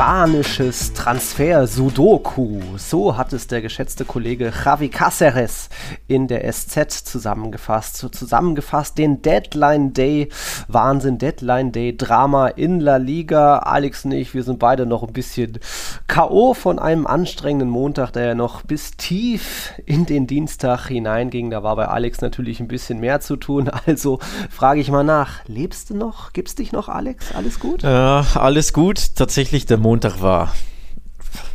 Spanisches Transfer-Sudoku. So hat es der geschätzte Kollege Javi Cáceres in der SZ zusammengefasst. Zusammengefasst den Deadline Day, Wahnsinn, Deadline Day, Drama in La Liga. Alex und ich, wir sind beide noch ein bisschen K.O. von einem anstrengenden Montag, der ja noch bis tief in den Dienstag hineinging. Da war bei Alex natürlich ein bisschen mehr zu tun. Also frage ich mal nach, lebst du noch? Gibt's dich noch, Alex? Alles gut? Ja, alles gut. Tatsächlich der Montag Montag war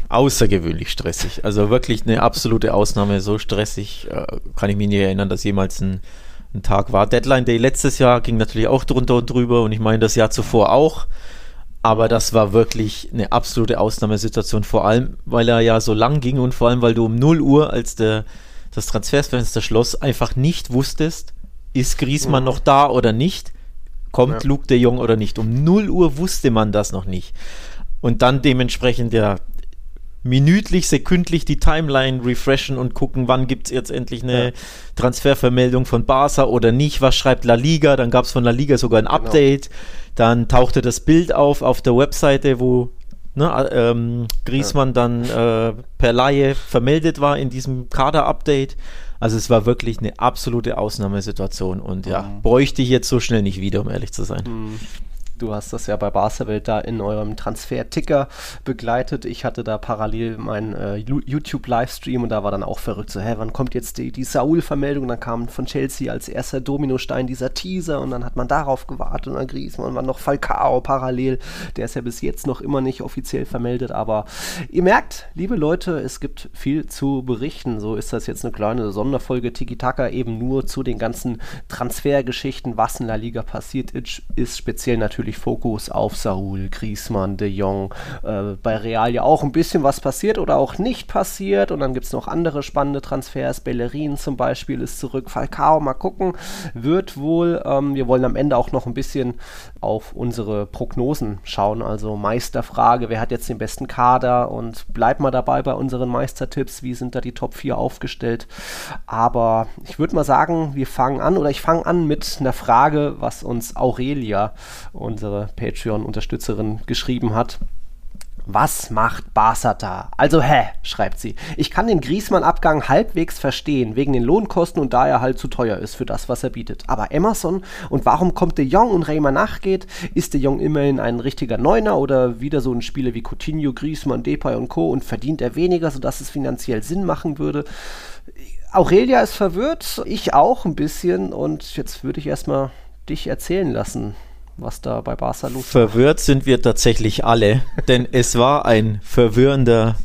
außergewöhnlich stressig. Also wirklich eine absolute Ausnahme. So stressig äh, kann ich mich nicht erinnern, dass jemals ein, ein, Tag war. Deadline Day letztes Jahr ging natürlich auch drunter und drüber und ich meine das Jahr zuvor auch. Aber das war wirklich eine absolute Ausnahmesituation, vor allem, weil er ja so lang ging und vor allem, weil du um 0 Uhr, als der, das Transferfenster schloss, einfach nicht wusstest, ist Griesmann mhm. noch da oder nicht? Kommt ja. Luke de Jong oder nicht? Um 0 Uhr wusste man das noch nicht und dann dementsprechend ja minütlich, sekündlich die Timeline refreshen und gucken, wann gibt es jetzt endlich eine ja. Transfervermeldung von Barca oder nicht, was schreibt La Liga, dann gab es von La Liga sogar ein genau. Update, genau. dann tauchte das Bild auf auf der Webseite, wo ne, ähm, Griesmann ja. dann äh, per Laie vermeldet war in diesem Kader-Update. Also es war wirklich eine absolute Ausnahmesituation und ja, mhm. bräuchte ich jetzt so schnell nicht wieder, um ehrlich zu sein. Mhm. Du hast das ja bei Barca-Welt da in eurem Transfer-Ticker begleitet. Ich hatte da parallel meinen äh, YouTube-Livestream und da war dann auch verrückt. So, hä, wann kommt jetzt die, die Saul-Vermeldung? Dann kam von Chelsea als erster Dominostein dieser Teaser und dann hat man darauf gewartet und dann Griezmann war noch Falcao parallel. Der ist ja bis jetzt noch immer nicht offiziell vermeldet, aber ihr merkt, liebe Leute, es gibt viel zu berichten. So ist das jetzt eine kleine Sonderfolge Tiki-Taka eben nur zu den ganzen Transfergeschichten, was in der Liga passiert ist, ist speziell natürlich natürlich Fokus auf Saul, Griezmann, De Jong. Äh, bei Real ja auch ein bisschen was passiert oder auch nicht passiert. Und dann gibt es noch andere spannende Transfers. Bellerin zum Beispiel ist zurück. Falcao, mal gucken. Wird wohl. Ähm, wir wollen am Ende auch noch ein bisschen auf unsere Prognosen schauen. Also Meisterfrage, wer hat jetzt den besten Kader? Und bleibt mal dabei bei unseren Meistertipps. Wie sind da die Top 4 aufgestellt? Aber ich würde mal sagen, wir fangen an oder ich fange an mit einer Frage, was uns Aurelia und unsere Patreon-Unterstützerin, geschrieben hat. Was macht Barca da? Also hä, schreibt sie. Ich kann den Griesmann-Abgang halbwegs verstehen, wegen den Lohnkosten und da er halt zu teuer ist für das, was er bietet. Aber Emerson und warum kommt De Jong und Raymer nachgeht? Ist De Jong immerhin ein richtiger Neuner oder wieder so ein Spieler wie Coutinho, Griesmann, Depay und Co. und verdient er weniger, sodass es finanziell Sinn machen würde? Aurelia ist verwirrt, ich auch ein bisschen und jetzt würde ich erstmal dich erzählen lassen was da bei Barca los Verwirrt sind wir tatsächlich alle, denn es war ein verwirrender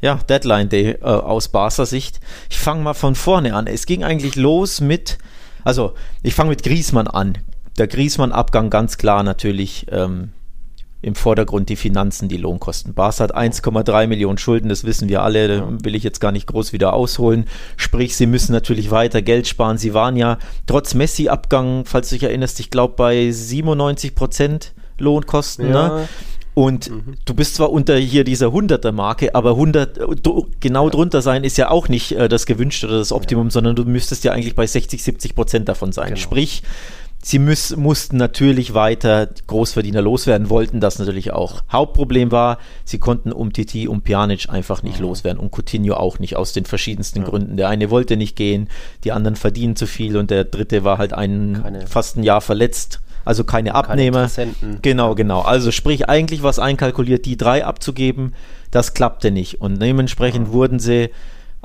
ja, Deadline Day äh, aus Barca Sicht. Ich fange mal von vorne an. Es ging eigentlich los mit, also ich fange mit Griesmann an. Der Griesmann-Abgang ganz klar natürlich ähm, im Vordergrund die Finanzen, die Lohnkosten. Bas hat 1,3 Millionen Schulden, das wissen wir alle, da will ich jetzt gar nicht groß wieder ausholen. Sprich, sie müssen natürlich weiter Geld sparen. Sie waren ja trotz Messi-Abgang, falls du dich erinnerst, ich glaube bei 97 Prozent Lohnkosten. Ja. Ne? Und mhm. du bist zwar unter hier dieser 100er-Marke, aber 100, genau ja. drunter sein ist ja auch nicht äh, das gewünschte oder das Optimum, ja. sondern du müsstest ja eigentlich bei 60, 70 Prozent davon sein. Genau. Sprich, Sie müß, mussten natürlich weiter Großverdiener loswerden, wollten das natürlich auch. Hauptproblem war, sie konnten um Titi und Pjanic einfach nicht mhm. loswerden und Coutinho auch nicht, aus den verschiedensten ja. Gründen. Der eine wollte nicht gehen, die anderen verdienen zu viel und der dritte war halt ein, keine, fast ein Jahr verletzt. Also keine Abnehmer. Keine genau, genau. Also sprich, eigentlich was einkalkuliert, die drei abzugeben, das klappte nicht. Und dementsprechend ja. wurden sie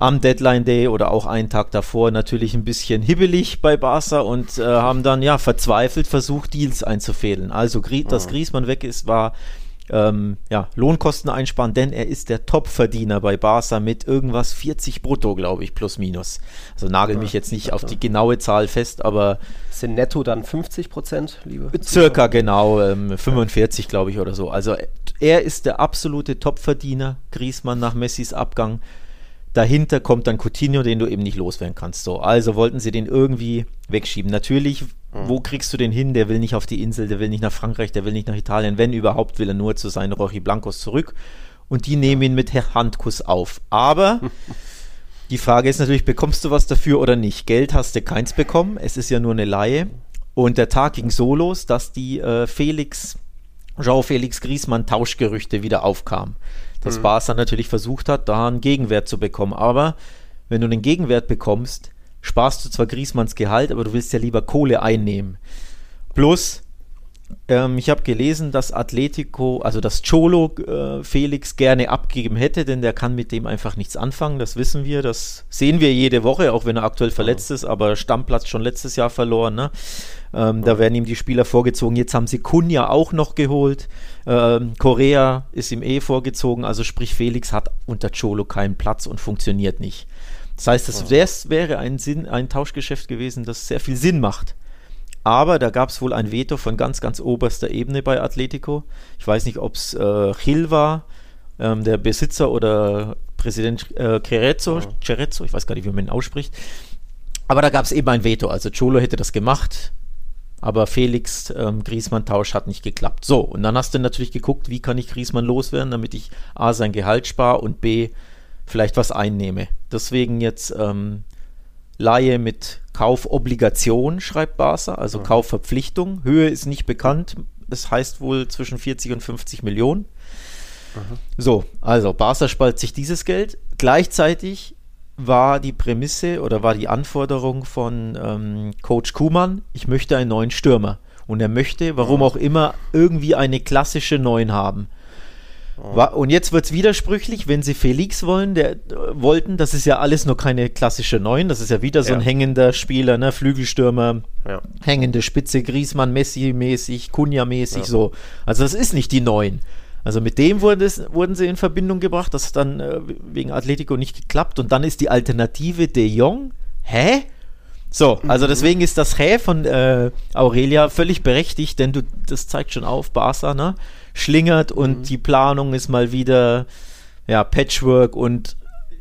am Deadline Day oder auch einen Tag davor natürlich ein bisschen hibbelig bei Barca und äh, haben dann ja verzweifelt versucht, Deals einzufädeln. Also, dass mhm. Griezmann weg ist, war ähm, ja, Lohnkosten einsparen, denn er ist der Topverdiener bei Barca mit irgendwas 40 brutto, glaube ich, plus minus. Also nagel mich jetzt nicht auf die genaue Zahl fest, aber. Sind netto dann 50 Prozent, liebe? Circa, genau, ähm, 45, glaube ich, oder so. Also er ist der absolute Topverdiener, Griezmann nach Messis Abgang. Dahinter kommt dann Coutinho, den du eben nicht loswerden kannst. So, also wollten sie den irgendwie wegschieben. Natürlich, mhm. wo kriegst du den hin? Der will nicht auf die Insel, der will nicht nach Frankreich, der will nicht nach Italien. Wenn überhaupt, will er nur zu seinen Rochi Blancos zurück. Und die nehmen ihn mit Handkuss auf. Aber Die Frage ist natürlich, bekommst du was dafür oder nicht? Geld hast du keins bekommen, es ist ja nur eine Laie. Und der Tag ging so los, dass die äh, Felix, Jean-Felix Griesmann Tauschgerüchte wieder aufkamen. Dass mhm. Barca natürlich versucht hat, da einen Gegenwert zu bekommen. Aber wenn du einen Gegenwert bekommst, sparst du zwar Griesmanns Gehalt, aber du willst ja lieber Kohle einnehmen. Plus, ähm, ich habe gelesen, dass Atletico, also dass Cholo äh, Felix gerne abgegeben hätte, denn der kann mit dem einfach nichts anfangen. Das wissen wir, das sehen wir jede Woche, auch wenn er aktuell verletzt ist, aber Stammplatz schon letztes Jahr verloren. Ne? Ähm, da werden ihm die Spieler vorgezogen. Jetzt haben sie Kunja auch noch geholt. Ähm, Korea ist ihm eh vorgezogen. Also sprich, Felix hat unter Cholo keinen Platz und funktioniert nicht. Das heißt, das wäre ein, Sinn, ein Tauschgeschäft gewesen, das sehr viel Sinn macht. Aber da gab es wohl ein Veto von ganz, ganz oberster Ebene bei Atletico. Ich weiß nicht, ob es äh, Gil war, ähm, der Besitzer oder Präsident äh, Cerezzo, ja. Cerezzo, ich weiß gar nicht, wie man ihn ausspricht. Aber da gab es eben ein Veto. Also Cholo hätte das gemacht, aber Felix ähm, Griesmann-Tausch hat nicht geklappt. So, und dann hast du natürlich geguckt, wie kann ich Griesmann loswerden, damit ich A sein Gehalt spare und B vielleicht was einnehme. Deswegen jetzt ähm, Laie mit Kaufobligation, schreibt Barca, also mhm. Kaufverpflichtung. Höhe ist nicht bekannt. Es heißt wohl zwischen 40 und 50 Millionen. Mhm. So, also Barca spalt sich dieses Geld. Gleichzeitig war die Prämisse oder war die Anforderung von ähm, Coach Kuhmann, ich möchte einen neuen Stürmer. Und er möchte, warum auch immer, irgendwie eine klassische Neun haben. Und jetzt wird es widersprüchlich, wenn sie Felix wollen, der, äh, wollten, das ist ja alles nur keine klassische Neun, das ist ja wieder so ja. ein hängender Spieler, ne? Flügelstürmer, ja. hängende Spitze, Griesmann, Messi-mäßig, Kunja-mäßig, ja. so. Also das ist nicht die Neun. Also mit dem wurde es, wurden sie in Verbindung gebracht, das hat dann äh, wegen Atletico nicht geklappt und dann ist die Alternative De Jong. Hä? So, also mhm. deswegen ist das Hä von äh, Aurelia völlig berechtigt, denn du, das zeigt schon auf, Barca, ne? Schlingert und mhm. die Planung ist mal wieder ja, Patchwork und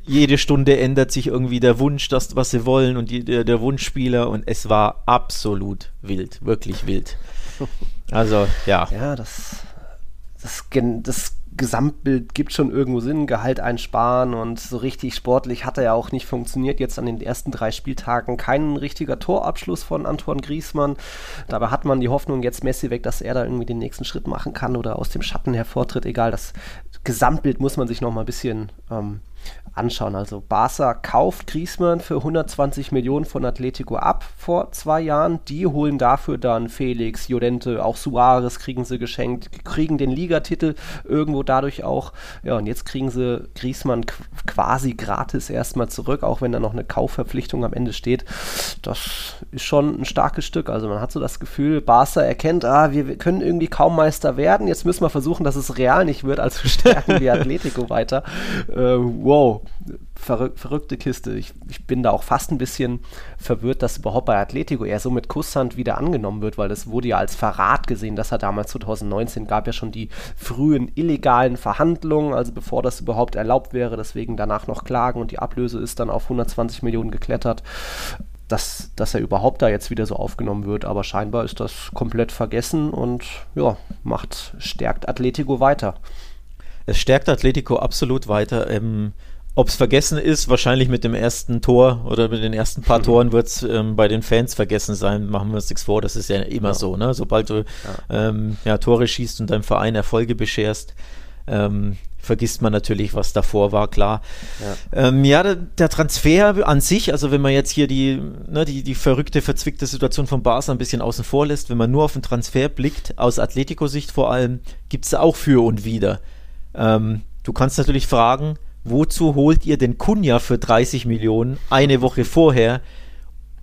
jede Stunde ändert sich irgendwie der Wunsch, das, was sie wollen und die, der, der Wunschspieler und es war absolut wild, wirklich wild. Also, ja. Ja, das, das, das Gesamtbild gibt schon irgendwo Sinn, Gehalt einsparen und so richtig sportlich hat er ja auch nicht funktioniert. Jetzt an den ersten drei Spieltagen kein richtiger Torabschluss von Antoine Griesmann. Dabei hat man die Hoffnung jetzt Messi weg, dass er da irgendwie den nächsten Schritt machen kann oder aus dem Schatten hervortritt. Egal, das Gesamtbild muss man sich noch mal ein bisschen ähm, anschauen. Also Barca kauft Griezmann für 120 Millionen von Atletico ab vor zwei Jahren. Die holen dafür dann Felix, Llorente, auch Suarez kriegen sie geschenkt, kriegen den Ligatitel irgendwo dadurch auch. Ja, und jetzt kriegen sie Griezmann quasi gratis erstmal zurück, auch wenn da noch eine Kaufverpflichtung am Ende steht. Das ist schon ein starkes Stück. Also man hat so das Gefühl, Barca erkennt, ah, wir können irgendwie kaum Meister werden. Jetzt müssen wir versuchen, dass es real nicht wird, also stärken wir Atletico weiter. Äh, wow, verrück verrückte Kiste. Ich, ich, bin da auch fast ein bisschen verwirrt, dass überhaupt bei Atletico er so mit Kusshand wieder angenommen wird, weil das wurde ja als Verrat gesehen, dass er damals 2019 gab ja schon die frühen illegalen Verhandlungen, also bevor das überhaupt erlaubt wäre, deswegen danach noch Klagen und die Ablöse ist dann auf 120 Millionen geklettert. Dass, dass er überhaupt da jetzt wieder so aufgenommen wird, aber scheinbar ist das komplett vergessen und ja, macht, stärkt Atletico weiter. Es stärkt Atletico absolut weiter. Ähm, ob es vergessen ist, wahrscheinlich mit dem ersten Tor oder mit den ersten paar mhm. Toren wird es ähm, bei den Fans vergessen sein. Machen wir uns nichts vor, das ist ja immer ja. so. Ne? Sobald du ja. Ähm, ja, Tore schießt und deinem Verein Erfolge bescherst, ähm, vergisst man natürlich, was davor war, klar. Ja, ähm, ja der, der, Transfer an sich, also wenn man jetzt hier die, ne, die, die verrückte, verzwickte Situation von Barca ein bisschen außen vor lässt, wenn man nur auf den Transfer blickt, aus Atletico-Sicht vor allem, gibt es auch für und wider. Ähm, du kannst natürlich fragen, wozu holt ihr den Kunja für 30 Millionen eine Woche vorher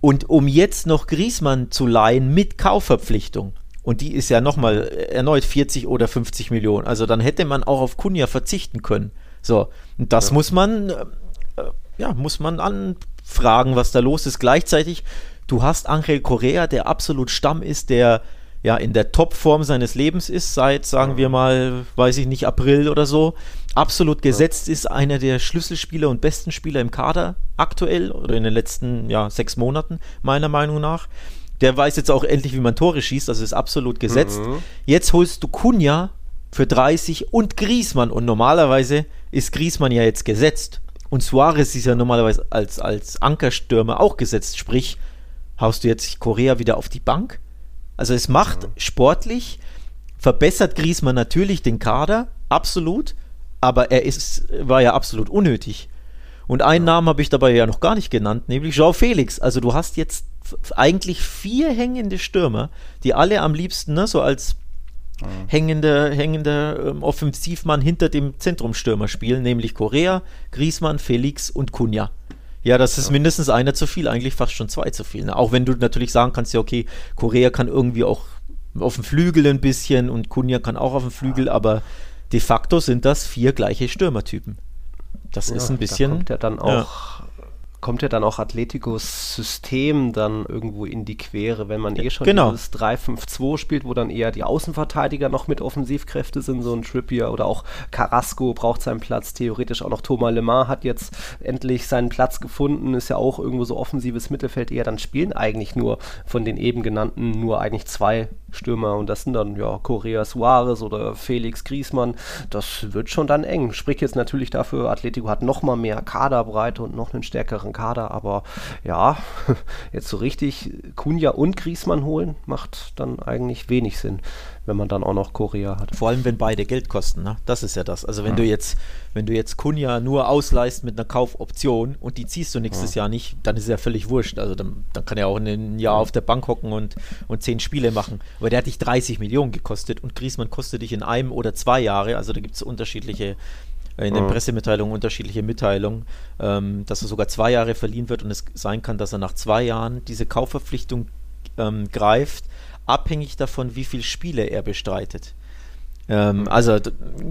und um jetzt noch Griesmann zu leihen mit Kaufverpflichtung? Und die ist ja nochmal erneut 40 oder 50 Millionen. Also dann hätte man auch auf Kunja verzichten können. So, und das ja. muss man, äh, ja, muss man anfragen, was da los ist. Gleichzeitig, du hast Angel Correa, der absolut Stamm ist, der ja in der Topform seines Lebens ist, seit, sagen wir mal, weiß ich nicht, April oder so, absolut gesetzt ja. ist, einer der Schlüsselspieler und besten Spieler im Kader aktuell oder in den letzten ja, sechs Monaten, meiner Meinung nach. Der weiß jetzt auch endlich, wie man Tore schießt, also ist absolut gesetzt. Mhm. Jetzt holst du Kunja für 30 und Griesmann und normalerweise ist Griesmann ja jetzt gesetzt. Und Suarez ist ja normalerweise als, als Ankerstürmer auch gesetzt. Sprich, haust du jetzt Korea wieder auf die Bank? Also es macht ja. sportlich, verbessert Griezmann natürlich den Kader, absolut, aber er ist, war ja absolut unnötig. Und einen ja. Namen habe ich dabei ja noch gar nicht genannt, nämlich Joao Felix. Also du hast jetzt eigentlich vier hängende Stürmer, die alle am liebsten ne, so als mhm. hängender hängende, ähm, Offensivmann hinter dem Zentrumstürmer spielen, nämlich Korea, Griezmann, Felix und Kunja. Ja, das ist ja. mindestens einer zu viel, eigentlich fast schon zwei zu viel. Ne? Auch wenn du natürlich sagen kannst, ja, okay, Korea kann irgendwie auch auf dem Flügel ein bisschen und Kunja kann auch auf dem Flügel, ja. aber de facto sind das vier gleiche Stürmertypen. Das ja, ist ein bisschen. Da kommt ja dann auch kommt ja dann auch Atleticos System dann irgendwo in die Quere, wenn man eh schon genau. dieses 3-5-2 spielt, wo dann eher die Außenverteidiger noch mit Offensivkräfte sind, so ein Trippier oder auch Carrasco braucht seinen Platz, theoretisch auch noch Thomas Lemar hat jetzt endlich seinen Platz gefunden, ist ja auch irgendwo so offensives Mittelfeld eher, dann spielen eigentlich nur von den eben genannten nur eigentlich zwei Stürmer und das sind dann ja Correa Suarez oder Felix Griesmann, das wird schon dann eng. Spricht jetzt natürlich dafür, Atletico hat noch mal mehr Kaderbreite und noch einen stärkeren Kader, aber ja, jetzt so richtig Kunja und Griesmann holen, macht dann eigentlich wenig Sinn wenn man dann auch noch Korea hat. Vor allem, wenn beide Geld kosten, ne? Das ist ja das. Also wenn ja. du jetzt, wenn du jetzt Kunja nur ausleihst mit einer Kaufoption und die ziehst du nächstes ja. Jahr nicht, dann ist es ja völlig wurscht. Also dann, dann kann er auch ein Jahr auf der Bank hocken und, und zehn Spiele machen. Aber der hat dich 30 Millionen gekostet und Griesmann kostet dich in einem oder zwei Jahre. Also da gibt es unterschiedliche äh, in den. Pressemitteilungen unterschiedliche Mitteilungen, ähm, dass er sogar zwei Jahre verliehen wird und es sein kann, dass er nach zwei Jahren diese Kaufverpflichtung ähm, greift abhängig davon, wie viele Spiele er bestreitet. Ähm, mhm. Also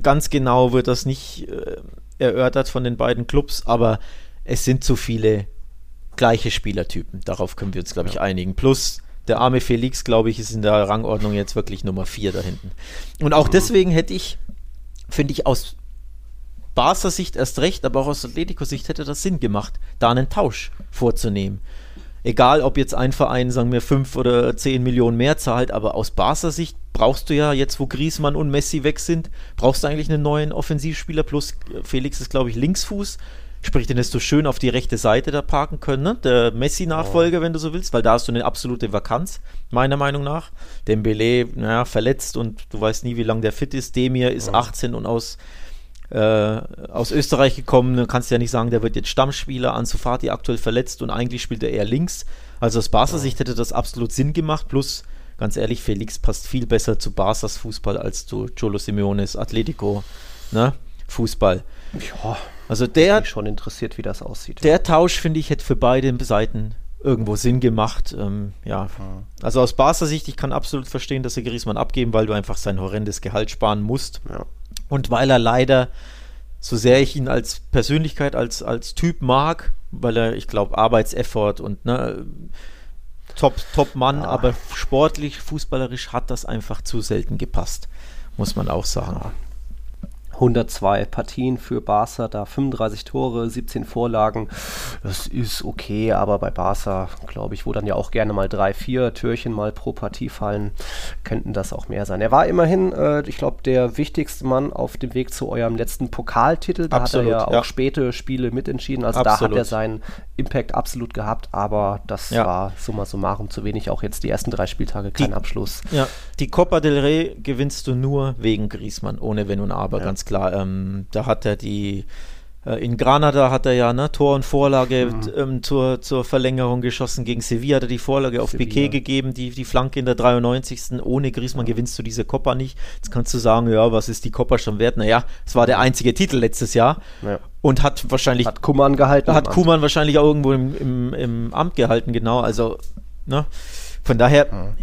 ganz genau wird das nicht äh, erörtert von den beiden Clubs, aber es sind zu viele gleiche Spielertypen. Darauf können wir uns, glaube ich, ja. einigen. Plus der arme Felix, glaube ich, ist in der Rangordnung jetzt wirklich Nummer 4 da hinten. Und auch mhm. deswegen hätte ich, finde ich, aus Barca Sicht erst recht, aber auch aus Atletico Sicht hätte das Sinn gemacht, da einen Tausch vorzunehmen egal ob jetzt ein Verein, sagen wir, 5 oder 10 Millionen mehr zahlt, aber aus Barca Sicht brauchst du ja jetzt, wo Griezmann und Messi weg sind, brauchst du eigentlich einen neuen Offensivspieler, plus Felix ist, glaube ich, Linksfuß. Sprich, den hättest du schön auf die rechte Seite da parken können, ne? der Messi-Nachfolger, oh. wenn du so willst, weil da hast du eine absolute Vakanz, meiner Meinung nach. Dembele, naja, verletzt und du weißt nie, wie lange der fit ist. Demir ist oh. 18 und aus äh, aus Österreich gekommen. Du kannst ja nicht sagen, der wird jetzt Stammspieler. Ansu Fati aktuell verletzt und eigentlich spielt er eher links. Also aus Barca Sicht hätte das absolut Sinn gemacht. Plus, ganz ehrlich, Felix passt viel besser zu Barca's Fußball als zu Cholo Simeones Atletico ne? Fußball. Ja, also der mich schon interessiert, wie das aussieht. Der Tausch, finde ich, hätte für beide Seiten irgendwo Sinn gemacht. Ähm, ja, also aus Barca Sicht, ich kann absolut verstehen, dass sie Griezmann abgeben, weil du einfach sein horrendes Gehalt sparen musst. Ja. Und weil er leider, so sehr ich ihn als Persönlichkeit, als, als Typ mag, weil er, ich glaube, Arbeitseffort und ne, Top, Top Mann, ja. aber sportlich, fußballerisch hat das einfach zu selten gepasst, muss man auch sagen. Ja. 102 Partien für Barca, da 35 Tore, 17 Vorlagen. Das ist okay, aber bei Barca, glaube ich, wo dann ja auch gerne mal drei, vier Türchen mal pro Partie fallen, könnten das auch mehr sein. Er war immerhin, äh, ich glaube, der wichtigste Mann auf dem Weg zu eurem letzten Pokaltitel. Da absolut, hat er ja, ja, auch späte Spiele mitentschieden. Also absolut. da hat er seinen Impact absolut gehabt, aber das ja. war summa summarum zu wenig. Auch jetzt die ersten drei Spieltage kein die, Abschluss. Ja, die Copa del Rey gewinnst du nur wegen Griezmann, ohne Wenn und Aber, ja. ganz klar. Ähm, da hat er die äh, in Granada hat er ja ne, Tor und Vorlage mhm. ähm, zur, zur Verlängerung geschossen. Gegen Sevilla hat er die Vorlage auf Sevilla. Piquet gegeben, die, die Flanke in der 93. Ohne Griezmann ja. gewinnst du diese Copa nicht. Jetzt kannst du sagen, ja, was ist die Copa schon wert? Naja, es war der einzige Titel letztes Jahr. Ja. Und hat wahrscheinlich. Hat Kuman gehalten. Hat Kuman wahrscheinlich auch irgendwo im, im, im Amt gehalten, genau. Also, ne? Von daher, ja.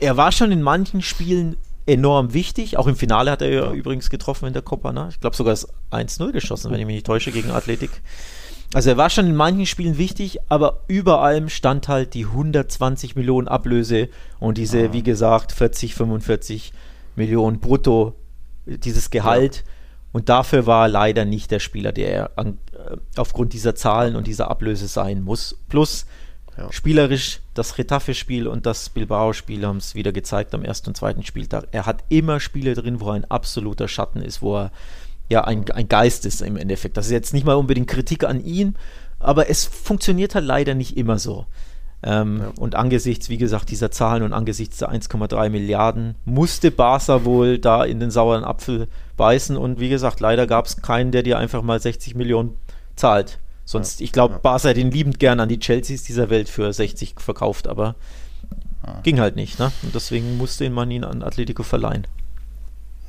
er war schon in manchen Spielen enorm wichtig. Auch im Finale hat er ja, übrigens getroffen in der Copa. Ne? Ich glaube sogar das 1-0 geschossen, wenn ich mich nicht täusche, gegen Athletik. Also er war schon in manchen Spielen wichtig, aber über allem stand halt die 120 Millionen Ablöse und diese, ah. wie gesagt, 40, 45 Millionen brutto, dieses Gehalt. Ja. Und dafür war er leider nicht der Spieler, der er an, äh, aufgrund dieser Zahlen und dieser Ablöse sein muss. Plus, ja. Spielerisch, das Retafe-Spiel und das Bilbao-Spiel haben es wieder gezeigt am ersten und zweiten Spieltag. Er hat immer Spiele drin, wo er ein absoluter Schatten ist, wo er ja ein, ein Geist ist im Endeffekt. Das ist jetzt nicht mal unbedingt Kritik an ihn, aber es funktioniert halt leider nicht immer so. Ähm, ja. Und angesichts, wie gesagt, dieser Zahlen und angesichts der 1,3 Milliarden musste Barca wohl da in den sauren Apfel beißen. Und wie gesagt, leider gab es keinen, der dir einfach mal 60 Millionen zahlt. Sonst, ja. ich glaube, ja. Barca hätte ihn liebend gern an die Chelseas dieser Welt für 60 verkauft, aber ging halt nicht. Ne? Und deswegen musste man ihn an Atletico verleihen.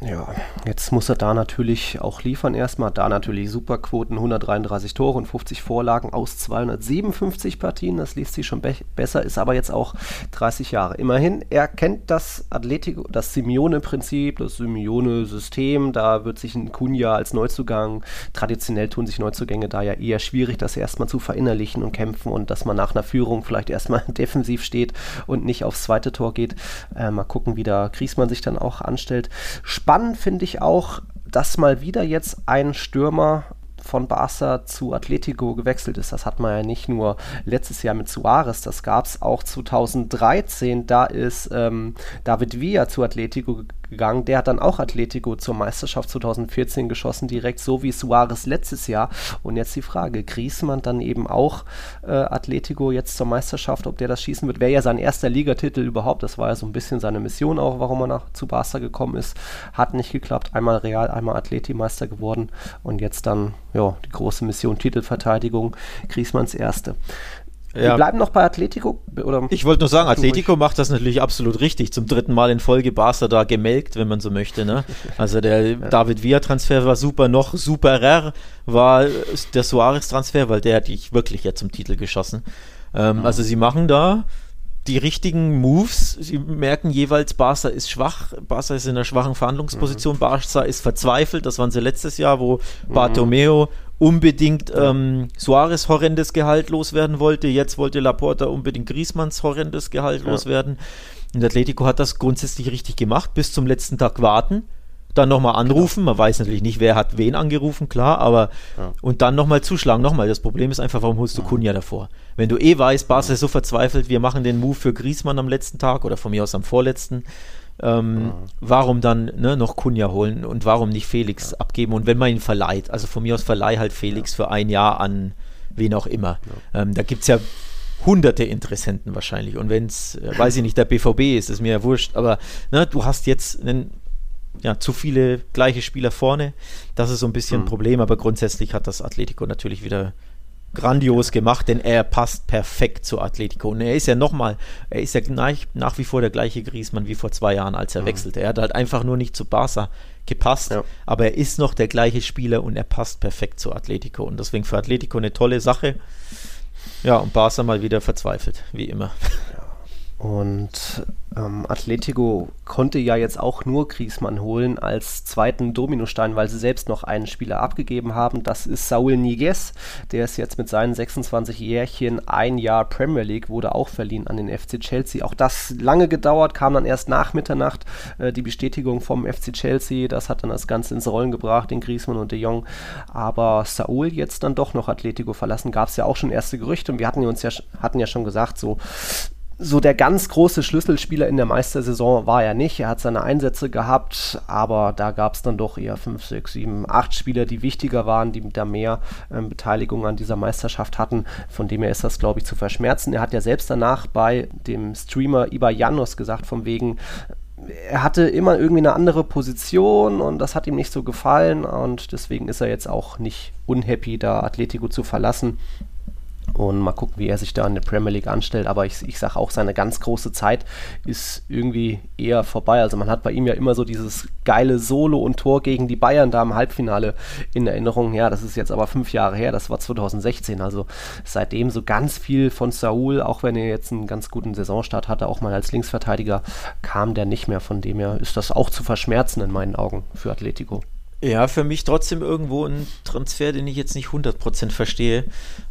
Ja, jetzt muss er da natürlich auch liefern erstmal. Da natürlich Superquoten, 133 Tore und 50 Vorlagen aus 257 Partien. Das liest sich schon be besser, ist aber jetzt auch 30 Jahre. Immerhin, er kennt das Atletico, das Simeone-Prinzip, das Simeone-System. Da wird sich ein Kunja als Neuzugang, traditionell tun sich Neuzugänge da ja eher schwierig, das erstmal zu verinnerlichen und kämpfen und dass man nach einer Führung vielleicht erstmal defensiv steht und nicht aufs zweite Tor geht. Äh, mal gucken, wie da Griesmann sich dann auch anstellt. Spannend spannend finde ich auch, dass mal wieder jetzt ein Stürmer von Barca zu Atletico gewechselt ist. Das hat man ja nicht nur letztes Jahr mit Suarez, das gab es auch 2013. Da ist ähm, David Villa zu Atletico gegangen. Der hat dann auch Atletico zur Meisterschaft 2014 geschossen, direkt so wie Suarez letztes Jahr. Und jetzt die Frage, Griezmann dann eben auch äh, Atletico jetzt zur Meisterschaft, ob der das schießen wird. Wäre ja sein erster Ligatitel überhaupt. Das war ja so ein bisschen seine Mission auch, warum er nach, zu Barca gekommen ist. Hat nicht geklappt. Einmal Real, einmal Atleti-Meister geworden. Und jetzt dann, ja, die große Mission Titelverteidigung. Griezmanns erste. Ja. Wir bleiben noch bei Atletico. Oder ich wollte nur sagen, Atletico macht das natürlich absolut richtig. Zum dritten Mal in Folge Barca da gemelkt, wenn man so möchte. Ne? Also der ja. David Villa-Transfer war super. Noch superer war der Suarez-Transfer, weil der hat dich wirklich ja zum Titel geschossen. Ähm, mhm. Also sie machen da die richtigen Moves. Sie merken jeweils, Barca ist schwach, Barca ist in einer schwachen Verhandlungsposition, mhm. Barca ist verzweifelt. Das waren sie letztes Jahr, wo mhm. Bartomeo unbedingt ähm, Suarez horrendes Gehalt loswerden wollte. Jetzt wollte Laporta unbedingt Griezmanns horrendes Gehalt ja. loswerden. Und Atletico hat das grundsätzlich richtig gemacht, bis zum letzten Tag warten, dann nochmal anrufen. Genau. Man weiß natürlich nicht, wer hat wen angerufen, klar, aber ja. und dann nochmal zuschlagen. Nochmal, das Problem ist einfach, warum holst du ja. Kunja davor? Wenn du eh weißt, Barca ist so verzweifelt, wir machen den Move für Griezmann am letzten Tag oder von mir aus am vorletzten, ähm, mhm. Warum dann ne, noch Kunja holen und warum nicht Felix ja. abgeben? Und wenn man ihn verleiht, also von mir aus verleih halt Felix ja. für ein Jahr an wen auch immer. Ja. Ähm, da gibt es ja hunderte Interessenten wahrscheinlich. Und wenn es, äh, weiß ich nicht, der BVB ist, ist mir ja wurscht, aber ne, du hast jetzt einen, ja, zu viele gleiche Spieler vorne. Das ist so ein bisschen mhm. ein Problem, aber grundsätzlich hat das Atletico natürlich wieder grandios gemacht, denn er passt perfekt zu Atletico. Und er ist ja nochmal, er ist ja nach, nach, wie vor der gleiche Griesmann wie vor zwei Jahren, als er mhm. wechselte. Er hat halt einfach nur nicht zu Barca gepasst, ja. aber er ist noch der gleiche Spieler und er passt perfekt zu Atletico. Und deswegen für Atletico eine tolle Sache. Ja, und Barca mal wieder verzweifelt, wie immer. Ja. Und ähm, Atletico konnte ja jetzt auch nur Griezmann holen als zweiten Dominostein, weil sie selbst noch einen Spieler abgegeben haben. Das ist Saul Niguez. Der ist jetzt mit seinen 26 Jährchen ein Jahr Premier League, wurde auch verliehen an den FC Chelsea. Auch das lange gedauert, kam dann erst nach Mitternacht äh, die Bestätigung vom FC Chelsea. Das hat dann das Ganze ins Rollen gebracht, den Griezmann und de Jong. Aber Saul jetzt dann doch noch Atletico verlassen, gab es ja auch schon erste Gerüchte und wir hatten uns ja, hatten ja schon gesagt, so so der ganz große Schlüsselspieler in der Meistersaison war er nicht. Er hat seine Einsätze gehabt, aber da gab es dann doch eher 5, 6, 7, 8 Spieler, die wichtiger waren, die da mehr ähm, Beteiligung an dieser Meisterschaft hatten. Von dem her ist das, glaube ich, zu verschmerzen. Er hat ja selbst danach bei dem Streamer Iba Janos gesagt, von wegen, er hatte immer irgendwie eine andere Position und das hat ihm nicht so gefallen und deswegen ist er jetzt auch nicht unhappy, da Atletico zu verlassen. Und mal gucken, wie er sich da in der Premier League anstellt. Aber ich, ich sage auch, seine ganz große Zeit ist irgendwie eher vorbei. Also man hat bei ihm ja immer so dieses geile Solo und Tor gegen die Bayern da im Halbfinale in Erinnerung. Ja, das ist jetzt aber fünf Jahre her. Das war 2016. Also seitdem so ganz viel von Saul, auch wenn er jetzt einen ganz guten Saisonstart hatte, auch mal als Linksverteidiger, kam der nicht mehr. Von dem her ist das auch zu verschmerzen in meinen Augen für Atletico. Ja, für mich trotzdem irgendwo ein Transfer, den ich jetzt nicht 100% verstehe.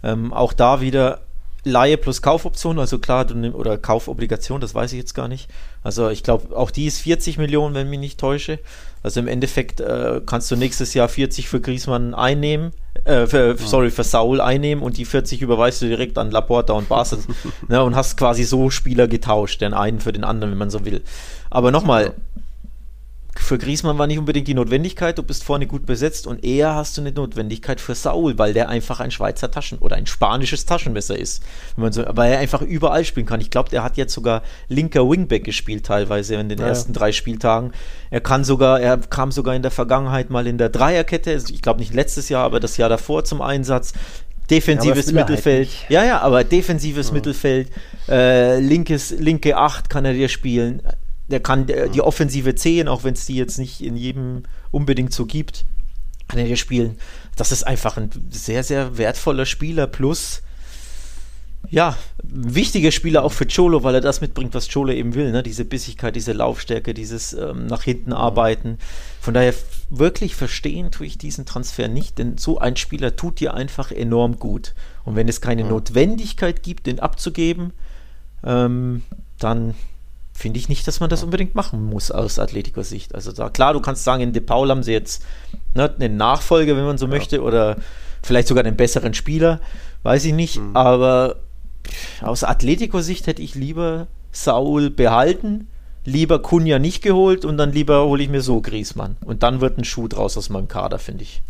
Ähm, auch da wieder Laie plus Kaufoption, also klar, oder Kaufobligation, das weiß ich jetzt gar nicht. Also ich glaube, auch die ist 40 Millionen, wenn ich mich nicht täusche. Also im Endeffekt äh, kannst du nächstes Jahr 40 für Griezmann einnehmen, äh, für, sorry, für Saul einnehmen und die 40 überweist du direkt an Laporta und Barca ne, und hast quasi so Spieler getauscht, den einen für den anderen, wenn man so will. Aber nochmal, für Griezmann war nicht unbedingt die Notwendigkeit, du bist vorne gut besetzt und eher hast du eine Notwendigkeit für Saul, weil der einfach ein Schweizer Taschen- oder ein spanisches Taschenmesser ist. So, weil er einfach überall spielen kann. Ich glaube, der hat jetzt sogar linker Wingback gespielt teilweise in den ja, ersten drei Spieltagen. Er kann sogar, er kam sogar in der Vergangenheit mal in der Dreierkette, ich glaube nicht letztes Jahr, aber das Jahr davor zum Einsatz defensives ja, Mittelfeld. Halt ja, ja, aber defensives ja. Mittelfeld, äh, linkes, linke Acht kann er dir spielen. Der kann der, die Offensive 10, auch wenn es die jetzt nicht in jedem unbedingt so gibt, kann er dir spielen. Das ist einfach ein sehr, sehr wertvoller Spieler. Plus, ja, wichtiger Spieler auch für Cholo, weil er das mitbringt, was Cholo eben will. Ne? Diese Bissigkeit, diese Laufstärke, dieses ähm, nach hinten arbeiten. Von daher wirklich verstehen tue ich diesen Transfer nicht, denn so ein Spieler tut dir einfach enorm gut. Und wenn es keine ja. Notwendigkeit gibt, den abzugeben, ähm, dann finde ich nicht, dass man das unbedingt machen muss aus Atletico-Sicht. Also da, klar, du kannst sagen, in De Paul haben sie jetzt ne, einen Nachfolger, wenn man so ja. möchte, oder vielleicht sogar einen besseren Spieler, weiß ich nicht, mhm. aber aus Atletico-Sicht hätte ich lieber Saul behalten, lieber Kunja nicht geholt und dann lieber hole ich mir so Griesmann. Und dann wird ein Schuh draus aus meinem Kader, finde ich.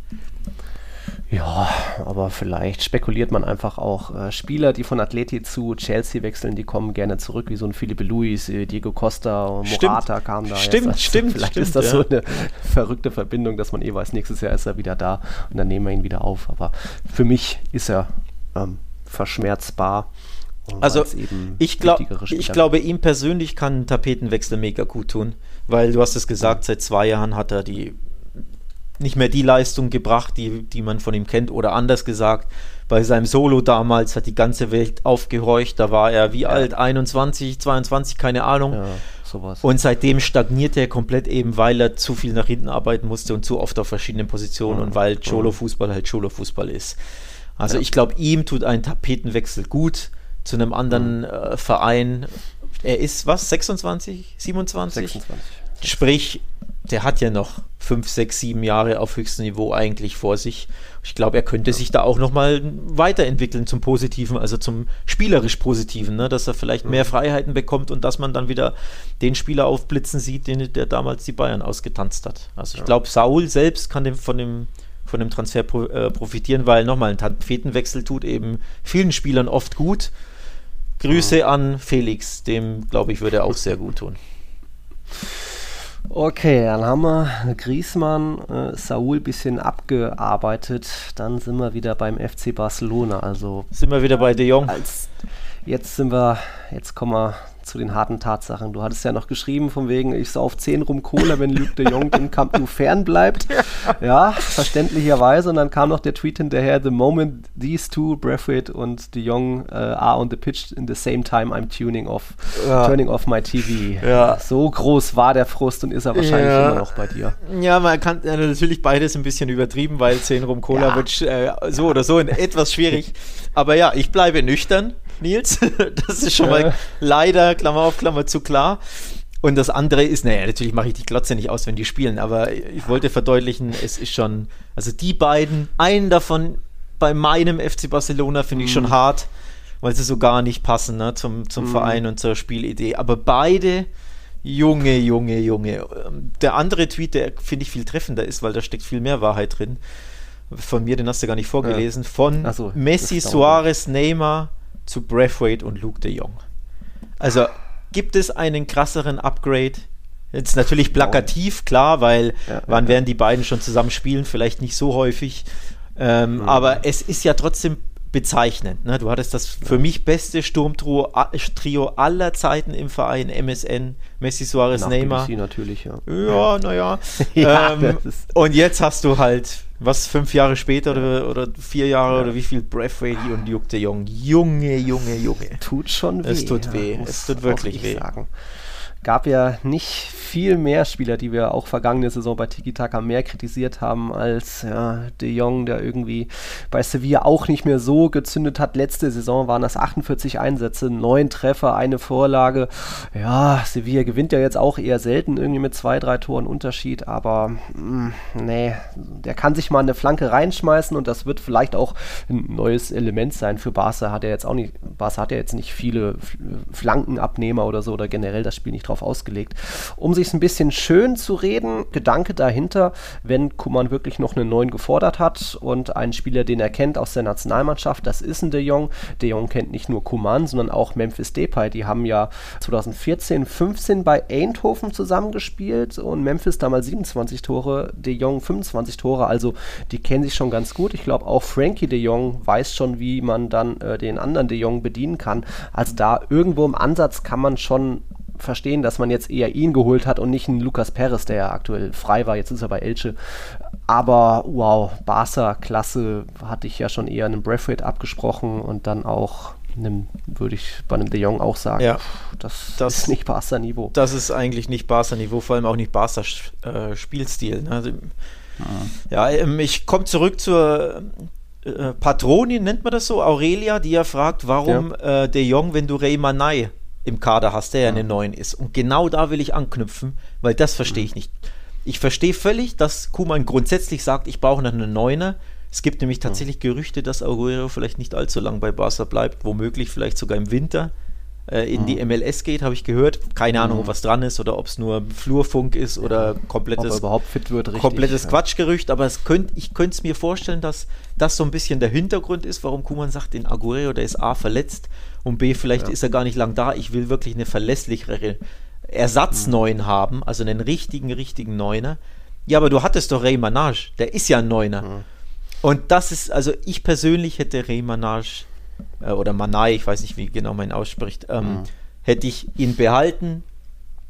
Ja, aber vielleicht spekuliert man einfach auch äh, Spieler, die von Atleti zu Chelsea wechseln, die kommen gerne zurück, wie so ein Felipe Luis, äh, Diego Costa, Morata stimmt. kam da. Stimmt, jetzt. Also stimmt. Vielleicht stimmt, ist das ja. so eine verrückte Verbindung, dass man eh weiß, nächstes Jahr ist er wieder da und dann nehmen wir ihn wieder auf. Aber für mich ist er ähm, verschmerzbar. Also ich, glaub, ich glaube, ihm persönlich kann ein Tapetenwechsel mega gut tun, weil du hast es gesagt, seit zwei Jahren hat er die nicht mehr die Leistung gebracht, die, die man von ihm kennt, oder anders gesagt, bei seinem Solo damals hat die ganze Welt aufgehorcht, da war er wie ja. alt, 21, 22, keine Ahnung. Ja, sowas. Und seitdem stagniert er komplett eben, weil er zu viel nach hinten arbeiten musste und zu oft auf verschiedenen Positionen mhm. und weil Cholo-Fußball halt Cholo-Fußball ist. Also ja. ich glaube, ihm tut ein Tapetenwechsel gut zu einem anderen mhm. äh, Verein. Er ist was? 26? 27? 26. Sprich, der hat ja noch fünf, sechs, sieben Jahre auf höchstem Niveau eigentlich vor sich. Ich glaube, er könnte ja. sich da auch nochmal weiterentwickeln zum Positiven, also zum spielerisch Positiven, ne? dass er vielleicht mehr Freiheiten bekommt und dass man dann wieder den Spieler aufblitzen sieht, den, der damals die Bayern ausgetanzt hat. Also ich ja. glaube, Saul selbst kann dem, von, dem, von dem Transfer pro, äh, profitieren, weil nochmal ein Tapetenwechsel tut eben vielen Spielern oft gut Grüße an Felix, dem glaube ich würde er auch sehr gut tun. Okay, dann haben wir Griesmann, äh, Saul bisschen abgearbeitet. Dann sind wir wieder beim FC Barcelona. Also sind wir wieder bei De Jong. Als, jetzt sind wir, jetzt kommen wir zu den harten Tatsachen. Du hattest ja noch geschrieben, von wegen, ich sauf 10 rum Cola, wenn Luc de Jong dem Camp Nou fern bleibt. Ja, verständlicherweise. Und dann kam noch der Tweet hinterher, the moment these two, Braithwaite und de Jong, uh, are on the pitch in the same time, I'm tuning off, ja. turning off my TV. Ja. So groß war der Frust und ist er wahrscheinlich ja. immer noch bei dir. Ja, man kann ja, natürlich beides ein bisschen übertrieben, weil 10 rum Cola wird äh, so oder so etwas schwierig. Aber ja, ich bleibe nüchtern. Nils. Das ist schon mal leider, Klammer auf, Klammer zu klar. Und das andere ist, naja, natürlich mache ich die Glotze nicht aus, wenn die spielen, aber ich wollte verdeutlichen, es ist schon, also die beiden, einen davon bei meinem FC Barcelona finde ich mhm. schon hart, weil sie so gar nicht passen ne, zum, zum mhm. Verein und zur Spielidee. Aber beide, Junge, Junge, Junge. Der andere Tweet, der finde ich viel treffender ist, weil da steckt viel mehr Wahrheit drin. Von mir, den hast du gar nicht vorgelesen. Von so, Messi, Suarez, Neymar, zu Braithwaite und Luke de Jong. Also gibt es einen krasseren Upgrade? Jetzt natürlich plakativ, klar, weil ja, wann ja. werden die beiden schon zusammen spielen? Vielleicht nicht so häufig. Ähm, mhm. Aber es ist ja trotzdem bezeichnend. Ne? Du hattest das für mich beste Sturmtrio Trio aller Zeiten im Verein, MSN, Messi, Suarez, Nach Neymar. natürlich, ja. Ja, naja. ja, ähm, und jetzt hast du halt was fünf Jahre später oder, oder vier Jahre ja. oder wie viel Braithwaite und Luke de Jong. Junge, Junge, Junge. Tut schon weh. Es tut weh. es tut wirklich weh. Sagen gab ja nicht viel mehr Spieler, die wir auch vergangene Saison bei Tiki Taka mehr kritisiert haben als ja, De Jong, der irgendwie bei Sevilla auch nicht mehr so gezündet hat. Letzte Saison waren das 48 Einsätze, neun Treffer, eine Vorlage. Ja, Sevilla gewinnt ja jetzt auch eher selten irgendwie mit zwei, drei Toren Unterschied, aber mh, mm, nee, der kann sich mal eine Flanke reinschmeißen und das wird vielleicht auch ein neues Element sein für Barca. Hat er jetzt auch nicht, Barca hat ja jetzt nicht viele Flankenabnehmer oder so oder generell das Spiel nicht drauf ausgelegt. Um sich ein bisschen schön zu reden. Gedanke dahinter, wenn Kuman wirklich noch einen neuen gefordert hat und einen Spieler, den er kennt aus der Nationalmannschaft, das ist ein De Jong. De Jong kennt nicht nur Kuman, sondern auch Memphis Depay. Die haben ja 2014, 15 bei Eindhoven zusammengespielt und Memphis damals 27 Tore, De Jong 25 Tore. Also die kennen sich schon ganz gut. Ich glaube auch Frankie De Jong weiß schon, wie man dann äh, den anderen De Jong bedienen kann. Also da irgendwo im Ansatz kann man schon verstehen, dass man jetzt eher ihn geholt hat und nicht einen Lukas Perez, der ja aktuell frei war. Jetzt ist er bei Elche. Aber wow, Barca, klasse, hatte ich ja schon eher einem Braithwaite abgesprochen und dann auch einem, würde ich bei einem De Jong auch sagen, Ja. das, Das- ist nicht Barca-Niveau. Das ist eigentlich nicht Barca-Niveau, vor allem auch nicht Barca-Spielstil. ne? Also, Ja, ähm, ich komme zurück zur äh, Patronin, nennt man das so, Aurelia, die ja fragt, warum äh, De Jong, wenn du Rey Manay im Kader hast, der ja eine 9 ist. Und genau da will ich anknüpfen, weil das verstehe ich nicht. Ich verstehe völlig, dass Kuman grundsätzlich sagt, ich brauche noch eine Neuner. Es gibt nämlich tatsächlich Gerüchte, dass Aguero vielleicht nicht allzu lang bei Barca bleibt, womöglich vielleicht sogar im Winter äh, in die MLS geht, habe ich gehört. Keine Ahnung, ob was dran ist oder ob es nur Flurfunk ist oder er komplettes überhaupt fit wird, richtig. komplettes Ja. Quatschgerücht, aber es könnt, ich könnte es mir vorstellen, dass das so ein bisschen der Hintergrund ist, warum Kuman sagt, den Aguero, der ist A verletzt und B, vielleicht ist er gar nicht lang da. Ich will wirklich eine verlässlichere Ersatzneun haben, also einen richtigen, richtigen Neuner. Ja, aber du hattest doch Ray Manage, der ist ja ein Neuner. Und das ist, also ich persönlich hätte Ray Manage äh, oder Manai, ich weiß nicht, wie genau man ihn ausspricht, ähm, hätte ich ihn behalten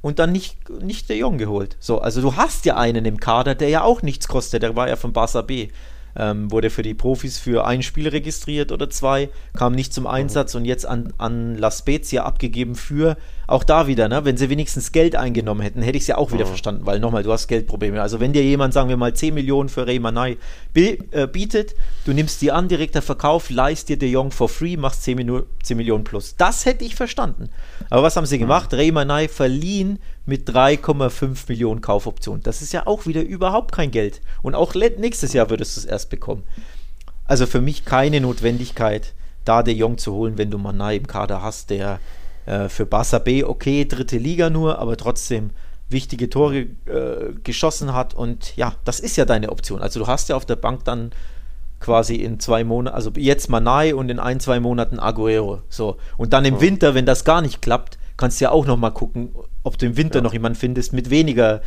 und dann nicht, nicht De Jong geholt. So, also du hast ja einen im Kader, der ja auch nichts kostet, der war ja von Barca B. Ähm, wurde für die Profis für ein Spiel registriert oder zwei, kam nicht zum Einsatz und jetzt an, an La Spezia abgegeben für, auch da wieder, ne, wenn sie wenigstens Geld eingenommen hätten, hätte ich es ja auch wieder verstanden, weil nochmal, du hast Geldprobleme. Also wenn dir jemand, sagen wir mal, 10 Millionen für Rey Manai bi- äh, bietet, du nimmst die an, direkter Verkauf, leist dir De Jong for free, machst 10, Minu 10 Millionen plus. Das hätte ich verstanden. Aber was haben sie gemacht? Rey Manai verliehen mit 3,5 Millionen Kaufoptionen. Das ist ja auch wieder überhaupt kein Geld. Und auch nächstes Jahr würdest du es erst bekommen. Also für mich keine Notwendigkeit, da De Jong zu holen, wenn du Manai im Kader hast, der äh, für Barca B, okay, dritte Liga nur, aber trotzdem wichtige Tore äh, geschossen hat. Und ja, das ist ja deine Option. Also du hast ja auf der Bank dann quasi in zwei Monaten, also jetzt Manai und in ein, zwei Monaten Aguero. So. Und dann im Winter, wenn das gar nicht klappt, kannst ja auch noch mal gucken, ob du im Winter noch jemanden findest mit weniger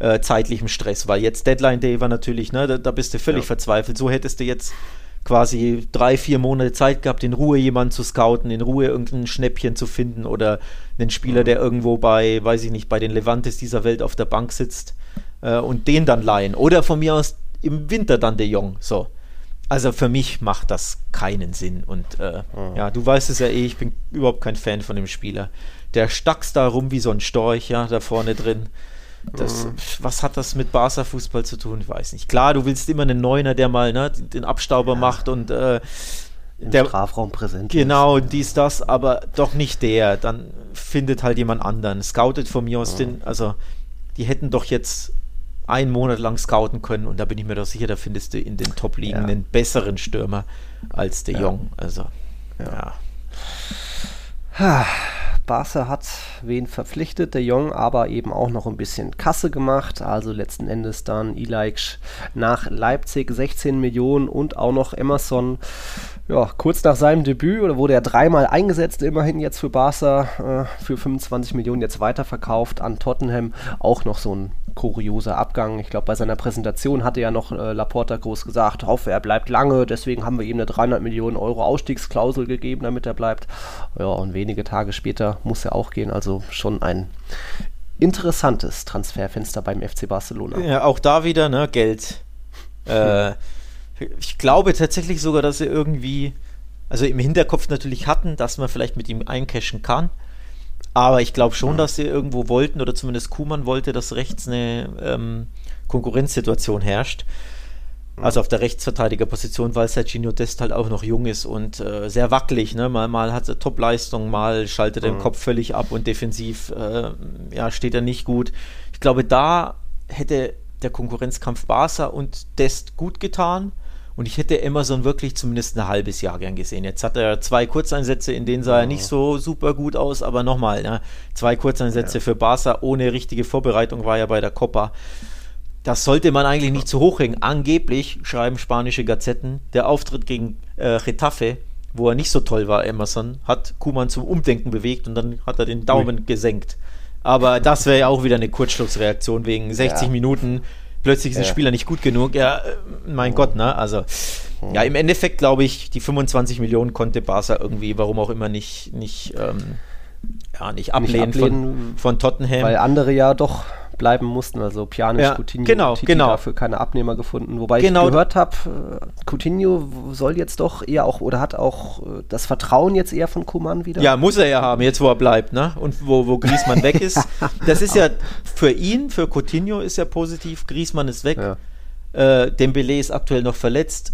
äh, zeitlichem Stress, weil jetzt Deadline Day war natürlich, ne, da, da bist du völlig Ja. verzweifelt. So hättest du jetzt quasi drei, vier Monate Zeit gehabt, in Ruhe jemanden zu scouten, in Ruhe irgendein Schnäppchen zu finden oder einen Spieler, der irgendwo bei, weiß ich nicht, bei den Levantes dieser Welt auf der Bank sitzt äh, und den dann leihen. Oder von mir aus im Winter dann De Jong. So. Also für mich macht das keinen Sinn. Und äh, ja, du weißt es ja eh, ich bin überhaupt kein Fan von dem Spieler. Der stackst da rum wie so ein Storch, ja, da vorne drin. Das, Was hat das mit Barca-Fußball zu tun? Ich weiß nicht. Klar, du willst immer einen Neuner, der mal ne, den Abstauber macht und äh, Im der, Strafraum präsent. Genau, ist. dies, das, aber doch nicht der. Dann findet halt jemand anderen. Scoutet von mir aus den, also die hätten doch jetzt einen Monat lang scouten können und da bin ich mir doch sicher, da findest du in den Top-Ligen Ja. einen besseren Stürmer als De Ja. Jong. Also, ja. Barca hat wen verpflichtet, der Jong, aber eben auch noch ein bisschen Kasse gemacht. Also letzten Endes dann Ilaix nach Leipzig 16 Millionen und auch noch Emerson. Ja, kurz nach seinem Debüt oder wurde er dreimal eingesetzt, immerhin jetzt für Barca äh, für 25 Millionen jetzt weiterverkauft an Tottenham. Auch noch so ein kurioser Abgang. Ich glaube, bei seiner Präsentation hatte ja noch äh, Laporta groß gesagt, hoffe, er bleibt lange, deswegen haben wir ihm eine 300 Millionen Euro Ausstiegsklausel gegeben, damit er bleibt. Ja, und wenige Tage später muss er auch gehen, also schon ein interessantes Transferfenster beim FC Barcelona. ja, auch da wieder, ne, Geld. Äh, ich glaube tatsächlich sogar, dass sie irgendwie, also im Hinterkopf natürlich hatten, dass man vielleicht mit ihm eincashen kann. Aber ich glaube schon, dass sie irgendwo wollten, oder zumindest Kuman wollte, dass rechts eine ähm, Konkurrenzsituation herrscht. Also auf der Rechtsverteidigerposition, weil Serginho Dest halt auch noch jung ist und äh, sehr wackelig. Ne? Mal, mal hat er Top-Leistung, mal schaltet er den Kopf völlig ab und defensiv äh, ja, steht er nicht gut. Ich glaube, da hätte der Konkurrenzkampf Barca und Dest gut getan. Und ich hätte Emerson wirklich zumindest ein halbes Jahr gern gesehen. Jetzt hat er zwei Kurzeinsätze, in denen sah er nicht so super gut aus, aber nochmal, ne? zwei Kurzeinsätze ja. für Barca ohne richtige Vorbereitung war ja bei der Copa. Das sollte man eigentlich nicht zu hoch hängen. Angeblich schreiben spanische Gazetten, der Auftritt gegen äh, Retafe, wo er nicht so toll war, Emerson, hat Kuman zum Umdenken bewegt und dann hat er den Daumen Ui. gesenkt. Aber das wäre ja auch wieder eine Kurzschlussreaktion wegen 60 ja. Minuten plötzlich ist ja. ein Spieler nicht gut genug. Ja, äh, mein oh. Gott, ne? Also, ja, im Endeffekt glaube ich, die 25 Millionen konnte Barca irgendwie, warum auch immer, nicht, nicht, ähm, ja, nicht ablehnen, nicht ablehnen von, von Tottenham. Weil andere ja doch bleiben mussten. Also Pjanic, ja, Coutinho, genau, Titi genau. dafür keine Abnehmer gefunden. Wobei genau. ich gehört habe, äh, Coutinho soll jetzt doch eher auch oder hat auch äh, das Vertrauen jetzt eher von Kuman wieder. Ja, muss er ja haben, jetzt wo er bleibt, ne? Und wo, wo Griezmann weg ist. Das ist ja für ihn, für Coutinho ist ja positiv. Griezmann ist weg. Ja. Äh, Dembele ist aktuell noch verletzt.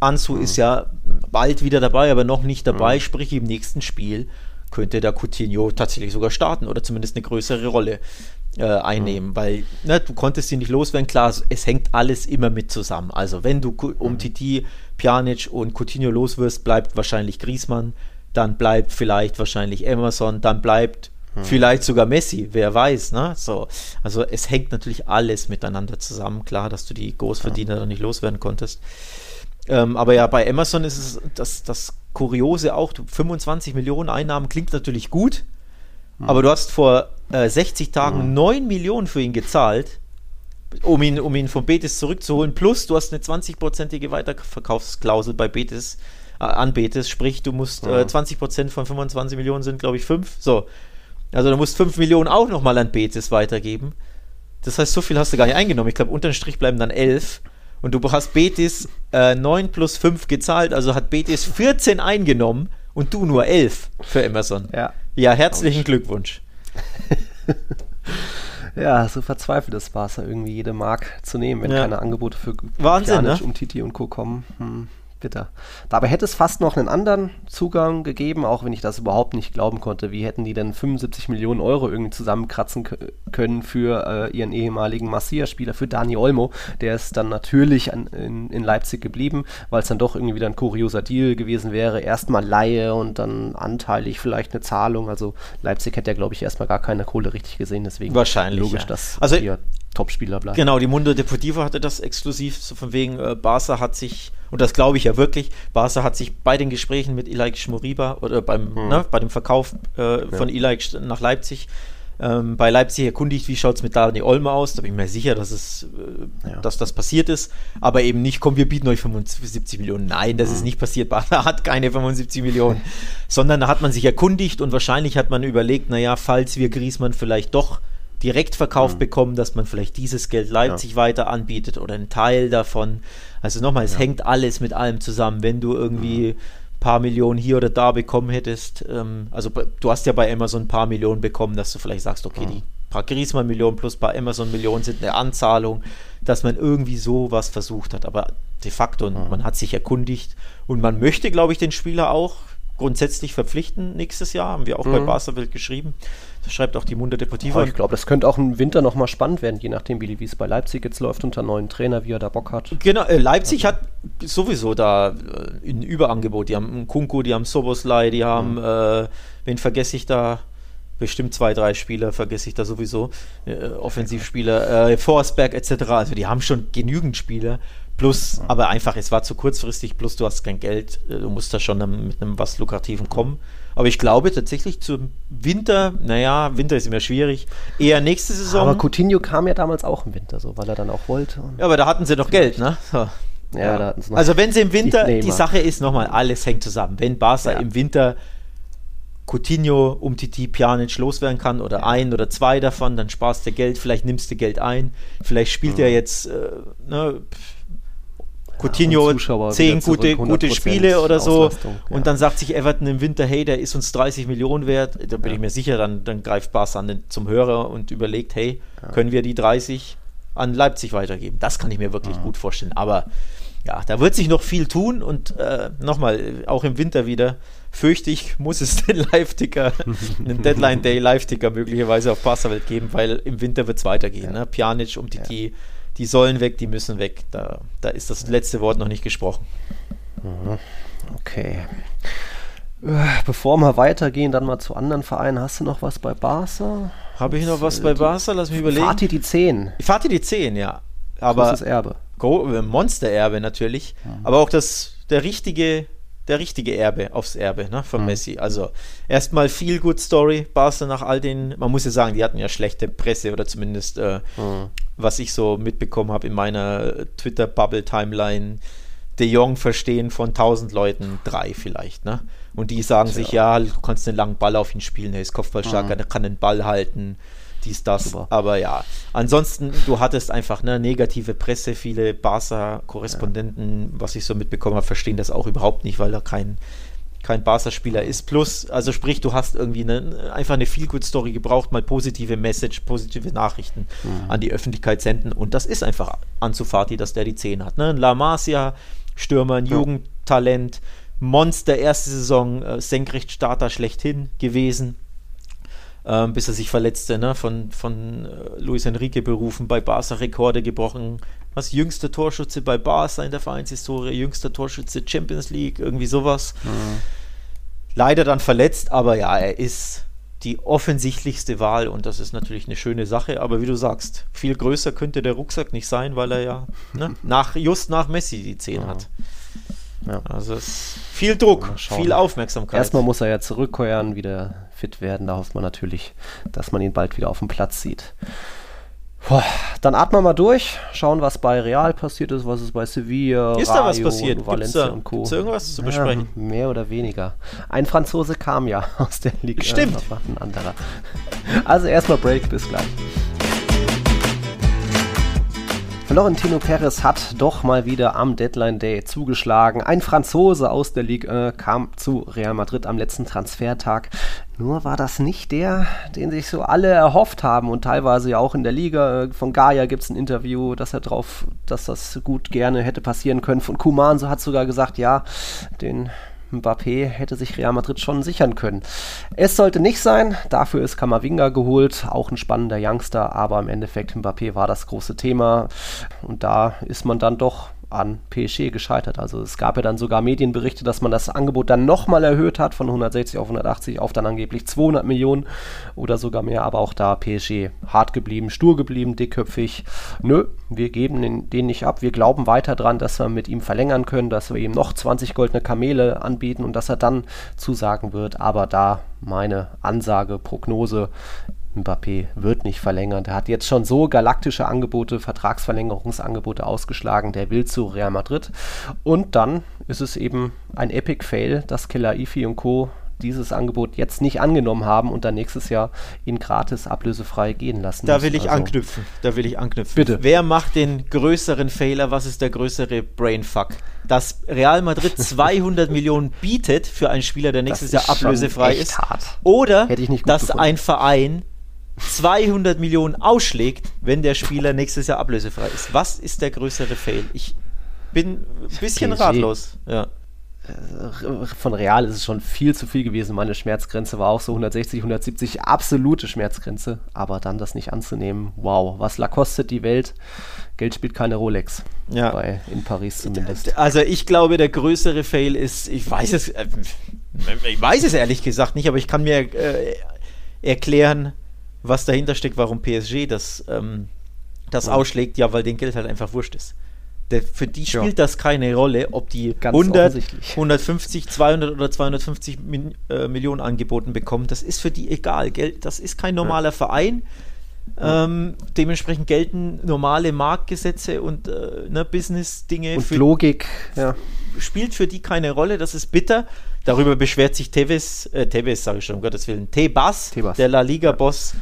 Ansu mhm. ist ja bald wieder dabei, aber noch nicht dabei, mhm. sprich im nächsten Spiel könnte der Coutinho tatsächlich sogar starten oder zumindest eine größere Rolle äh, einnehmen, mhm. weil ne, du konntest ihn nicht loswerden. Klar, es hängt alles immer mit zusammen. Also wenn du um mhm. Titi, Pjanic und Coutinho loswirst, bleibt wahrscheinlich Griezmann, dann bleibt vielleicht wahrscheinlich Emerson, dann bleibt mhm. vielleicht sogar Messi, wer weiß. Ne? So, also es hängt natürlich alles miteinander zusammen. Klar, dass du die Großverdiener mhm. nicht loswerden konntest. Ähm, aber ja, bei Emerson ist es das, das Kuriose auch, 25 Millionen Einnahmen klingt natürlich gut, mhm. aber du hast vor äh, 60 Tagen mhm. 9 Millionen für ihn gezahlt, um ihn, um ihn von Betis zurückzuholen. Plus, du hast eine 20-prozentige Weiterverkaufsklausel bei Betis, äh, an Betis, sprich, du musst mhm. äh, 20% von 25 Millionen sind, glaube ich, 5. So. Also du musst 5 Millionen auch nochmal an Betis weitergeben. Das heißt, so viel hast du gar nicht eingenommen. Ich glaube, unterm Strich bleiben dann 11. Und du hast Betis äh, 9 plus 5 gezahlt, also hat Betis 14 eingenommen und du nur 11 für Emerson. Ja, ja herzlichen Glückwunsch. ja, so verzweifelt ist Barca irgendwie jede Mark zu nehmen, wenn ja. keine Angebote für Wahnsinn, Pjanic, ne? um Titi und Co. kommen. Hm bitter. Dabei hätte es fast noch einen anderen Zugang gegeben, auch wenn ich das überhaupt nicht glauben konnte. Wie hätten die denn 75 Millionen Euro irgendwie zusammenkratzen können für äh, ihren ehemaligen Masia-Spieler, für Dani Olmo? Der ist dann natürlich an, in, in, Leipzig geblieben, weil es dann doch irgendwie wieder ein kurioser Deal gewesen wäre. Erstmal Laie und dann anteilig vielleicht eine Zahlung. Also Leipzig hätte ja, glaube ich, erstmal gar keine Kohle richtig gesehen. Deswegen Wahrscheinlich, logisch, ja. dass also, Topspieler bleibt. Genau, die Mundo Deportivo hatte das exklusiv, so von wegen äh, Barca hat sich und das glaube ich ja wirklich, Barca hat sich bei den Gesprächen mit Ilaik Schmoriba oder beim, hm. ne, bei dem Verkauf äh, von ja. Ilaik nach Leipzig ähm, bei Leipzig erkundigt, wie schaut es mit Dani Olmo aus. Da bin ich mir sicher, dass, es, äh, ja. dass das passiert ist. Aber eben nicht, komm, wir bieten euch 75 Millionen. Nein, das mhm. ist nicht passiert. Barca hat keine 75 Millionen. Sondern da hat man sich erkundigt und wahrscheinlich hat man überlegt, naja, falls wir Griesmann vielleicht doch direkt verkauft mhm. bekommen, dass man vielleicht dieses Geld Leipzig ja. weiter anbietet oder einen Teil davon. Also nochmal, es ja. hängt alles mit allem zusammen. Wenn du irgendwie ein paar Millionen hier oder da bekommen hättest, ähm, also du hast ja bei Amazon ein paar Millionen bekommen, dass du vielleicht sagst, okay, die paar Griezmann-Millionen plus ein paar Amazon-Millionen sind eine Anzahlung, dass man irgendwie so was versucht hat. Aber de facto, mhm. man hat sich erkundigt und man möchte, glaube ich, den Spieler auch grundsätzlich verpflichten nächstes Jahr, haben wir auch mhm. bei Barcelona geschrieben. Das schreibt auch die Munde Deportiva. ich glaube, das könnte auch im Winter nochmal spannend werden, je nachdem, wie es bei Leipzig jetzt läuft unter neuen Trainer, wie er da Bock hat. Genau, äh, Leipzig also. hat sowieso da äh, ein Überangebot. Die haben Kunku, die haben Soboslai, die haben, mhm. äh, wen vergesse ich da? Bestimmt zwei, drei Spieler vergesse ich da sowieso. Äh, Offensivspieler, äh, Forsberg etc. Also die haben schon genügend Spieler. Plus, aber einfach, es war zu kurzfristig, plus du hast kein Geld, äh, du musst da schon mit einem was Lukrativen kommen. Aber ich glaube tatsächlich zum Winter, naja, Winter ist immer schwierig, eher nächste Saison. Aber Coutinho kam ja damals auch im Winter, so, weil er dann auch wollte. Ja, aber da hatten sie doch Geld, ne? So. Ja, ja. Da hatten sie noch also wenn sie im Winter, die, die Sache ist nochmal, alles hängt zusammen. Wenn Barca ja. im Winter Coutinho um Titi Pjanic loswerden kann oder ein oder zwei davon, dann sparst du Geld, vielleicht nimmst du Geld ein, vielleicht spielt mhm. er jetzt äh, ne, Coutinho ja, zehn gute, gute Spiele oder so ja. und dann sagt sich Everton im Winter, hey, der ist uns 30 Millionen wert, da bin ja. ich mir sicher, dann, dann greift Barca an zum Hörer und überlegt, hey, können wir die 30 an Leipzig weitergeben? Das kann ich mir wirklich gut vorstellen, aber ja, da wird sich noch viel tun und äh, nochmal, auch im Winter wieder, fürchte ich, muss es den Live-Ticker, einen Deadline-Day Live-Ticker möglicherweise auf Barca-Welt geben, weil im Winter wird es weitergehen. Ne? Pjanic um die, die die sollen weg, die müssen weg. Da, da ist das letzte Wort noch nicht gesprochen. Mhm. Okay. Äh, bevor wir weitergehen, dann mal zu anderen Vereinen. Hast du noch was bei Barca? Habe ich noch was bei Barca? Lass mich überlegen. Fatih die 10. Fatih die 10, ja. Aber Großes Erbe. Äh, Monstererbe natürlich. Ja. Aber auch das, der richtige, der richtige Erbe aufs Erbe ne, von mhm. Messi. Also erstmal viel Good Story. Barca nach all den, man muss ja sagen, die hatten ja schlechte Presse oder zumindest äh, mhm. Was ich so mitbekommen habe in meiner Twitter-Bubble-Timeline. De Jong verstehen von 1000 Leuten drei vielleicht, ne? Und die sagen ja. sich, ja, du kannst einen langen Ball auf ihn spielen, er ist kopfballstark, mhm. er kann den Ball halten, dies, das. Super. Aber ja, ansonsten, du hattest einfach eine negative Presse, viele Barca-Korrespondenten, ja. was ich so mitbekommen habe, verstehen das auch überhaupt nicht, weil er kein, kein Barca-Spieler ist. Plus, also sprich, du hast irgendwie eine, einfach eine Feel-Good-Story gebraucht, mal positive Message, positive Nachrichten mhm. an die Öffentlichkeit senden. Und das ist einfach Anzufati, dass der die 10 hat. Ne? La Masia, Stürmer, ein ja. Jugendtalent, Monster, erste Saison, äh, Senkrechtstarter schlechthin gewesen. Ähm, bis er sich verletzte, ne? von, von äh, Luis Enrique berufen, bei Barca Rekorde gebrochen. Was jüngster Torschütze bei Barca in der Vereinshistorie, jüngster Torschütze Champions League, irgendwie sowas. Mhm. Leider dann verletzt, aber ja, er ist die offensichtlichste Wahl und das ist natürlich eine schöne Sache. Aber wie du sagst, viel größer könnte der Rucksack nicht sein, weil er ja ne, nach, just nach Messi die 10 ja. hat. Ja. Also es ist viel Druck, viel Aufmerksamkeit. Erstmal muss er ja zurückkehren, wieder fit werden. Da hofft man natürlich, dass man ihn bald wieder auf dem Platz sieht. Boah, dann atmen wir mal durch, schauen, was bei Real passiert ist, was ist bei Sevilla, ist Rayo, da was passiert? Valencia da, und Co. Gibt's irgendwas zu besprechen? Ja, mehr oder weniger. Ein Franzose kam ja aus der Liga. Stimmt. Ein anderer. Also erstmal Break, bis gleich. Florentino Perez hat doch mal wieder am Deadline Day zugeschlagen. Ein Franzose aus der Ligue kam zu Real Madrid am letzten Transfertag. Nur war das nicht der, den sich so alle erhofft haben und teilweise ja auch in der Liga. Von Gaia gibt es ein Interview, dass er drauf, dass das gut gerne hätte passieren können. Von Kuman so hat sogar gesagt, ja, den Mbappé hätte sich Real Madrid schon sichern können. Es sollte nicht sein, dafür ist Kamavinga geholt, auch ein spannender Youngster, aber im Endeffekt Mbappé war das große Thema und da ist man dann doch an PSG gescheitert. Also es gab ja dann sogar Medienberichte, dass man das Angebot dann nochmal erhöht hat von 160 auf 180 auf dann angeblich 200 Millionen oder sogar mehr. Aber auch da PSG hart geblieben, stur geblieben, dickköpfig. Nö, wir geben den, den nicht ab. Wir glauben weiter dran, dass wir mit ihm verlängern können, dass wir ihm noch 20 goldene Kamele anbieten und dass er dann zusagen wird. Aber da meine Ansage, Prognose, Mbappé wird nicht verlängern. Der hat jetzt schon so galaktische Angebote, Vertragsverlängerungsangebote ausgeschlagen. Der will zu Real Madrid. Und dann ist es eben ein Epic Fail, dass Killer Ifi und Co. dieses Angebot jetzt nicht angenommen haben und dann nächstes Jahr ihn gratis ablösefrei gehen lassen. Da will ich also, anknüpfen. Da will ich anknüpfen. Bitte. Wer macht den größeren Fehler? Was ist der größere Brainfuck? Dass Real Madrid 200 Millionen bietet für einen Spieler, der nächstes Jahr ablösefrei ist. Hart. Oder dass gefunden. ein Verein 200 Millionen ausschlägt, wenn der Spieler nächstes Jahr ablösefrei ist. Was ist der größere Fail? Ich bin ein bisschen PSG. ratlos. Ja. Äh, von Real ist es schon viel zu viel gewesen. Meine Schmerzgrenze war auch so 160, 170, absolute Schmerzgrenze. Aber dann das nicht anzunehmen, wow, was la kostet die Welt? Geld spielt keine Rolex. Ja. Bei, in Paris zumindest. Also ich glaube, der größere Fail ist, ich weiß es, äh, ich weiß es ehrlich gesagt nicht, aber ich kann mir äh, erklären, was dahinter steckt, warum PSG das, ähm, das ja. ausschlägt, ja, weil den Geld halt einfach wurscht ist. Der, für die spielt ja. das keine Rolle, ob die Ganz 100, 150, 200 oder 250 Min, äh, Millionen angeboten bekommen. Das ist für die egal. Geld, das ist kein normaler ja. Verein. Ähm, dementsprechend gelten normale Marktgesetze und äh, ne, Business-Dinge. Und Logik, ja. Spielt für die keine Rolle, das ist bitter. Darüber beschwert sich Tevez, äh, Tevez sage ich schon, um Gottes Willen, Tebas, der La Liga-Boss,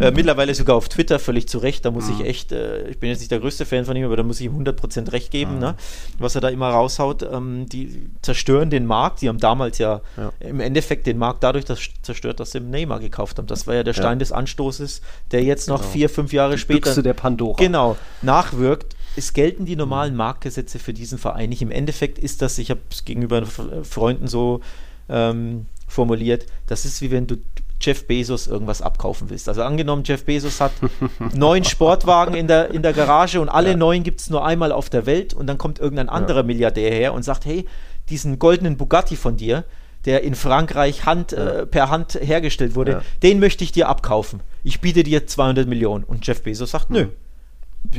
äh, mittlerweile sogar auf Twitter völlig zu Recht. Da muss mhm. ich echt, äh, ich bin jetzt nicht der größte Fan von ihm, aber da muss ich ihm 100% recht geben, mhm. ne? was er da immer raushaut. Ähm, die zerstören den Markt. Die haben damals ja, ja, im Endeffekt den Markt dadurch das zerstört, dass sie Neymar gekauft haben. Das war ja der Stein ja. des Anstoßes, der jetzt noch genau. vier, fünf Jahre die später. Büchse der Pandora. Genau, nachwirkt. Es gelten die normalen Marktgesetze für diesen Verein nicht. Im Endeffekt ist das, ich habe es gegenüber Freunden so ähm, formuliert, das ist wie wenn du Jeff Bezos irgendwas abkaufen willst. Also angenommen, Jeff Bezos hat neun Sportwagen in der, in der Garage und alle ja. neun gibt es nur einmal auf der Welt und dann kommt irgendein anderer ja. Milliardär her und sagt, hey, diesen goldenen Bugatti von dir, der in Frankreich Hand, ja. äh, per Hand hergestellt wurde, den möchte ich dir abkaufen. Ich biete dir 200 Millionen. Und Jeff Bezos sagt, nö,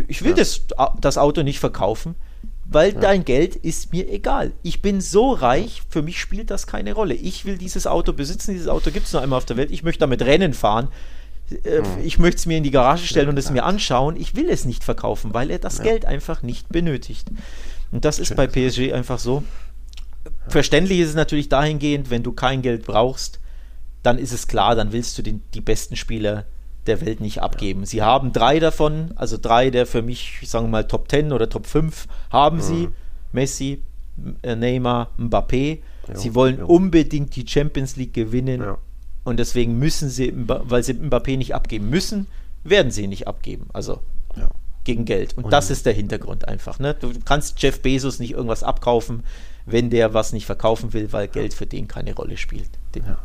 ich will ja. das, das Auto nicht verkaufen, weil dein Geld ist mir egal. Ich bin so reich, für mich spielt das keine Rolle. Ich will dieses Auto besitzen, dieses Auto gibt es nur einmal auf der Welt. Ich möchte damit Rennen fahren. Äh, ich möchte es mir in die Garage stellen und es mir anschauen. Ich will es nicht verkaufen, weil er das Geld einfach nicht benötigt. Und das ist Schön bei PSG einfach so. Verständlich ist es natürlich dahingehend, wenn du kein Geld brauchst, dann ist es klar, dann willst du den, die besten Spieler der Welt nicht abgeben. Sie haben drei davon, also drei der für mich, sagen wir mal, Top 10 oder Top 5 haben mhm. sie. Messi, äh, Neymar, Mbappé. Jo, sie wollen jo. unbedingt die Champions League gewinnen ja. und deswegen müssen sie, weil sie Mbappé nicht abgeben müssen, werden sie ihn nicht abgeben. Also ja. gegen Geld. Und, und das ist der Hintergrund einfach. Ne? Du kannst Jeff Bezos nicht irgendwas abkaufen, wenn der was nicht verkaufen will, weil Geld für den keine Rolle spielt. Ja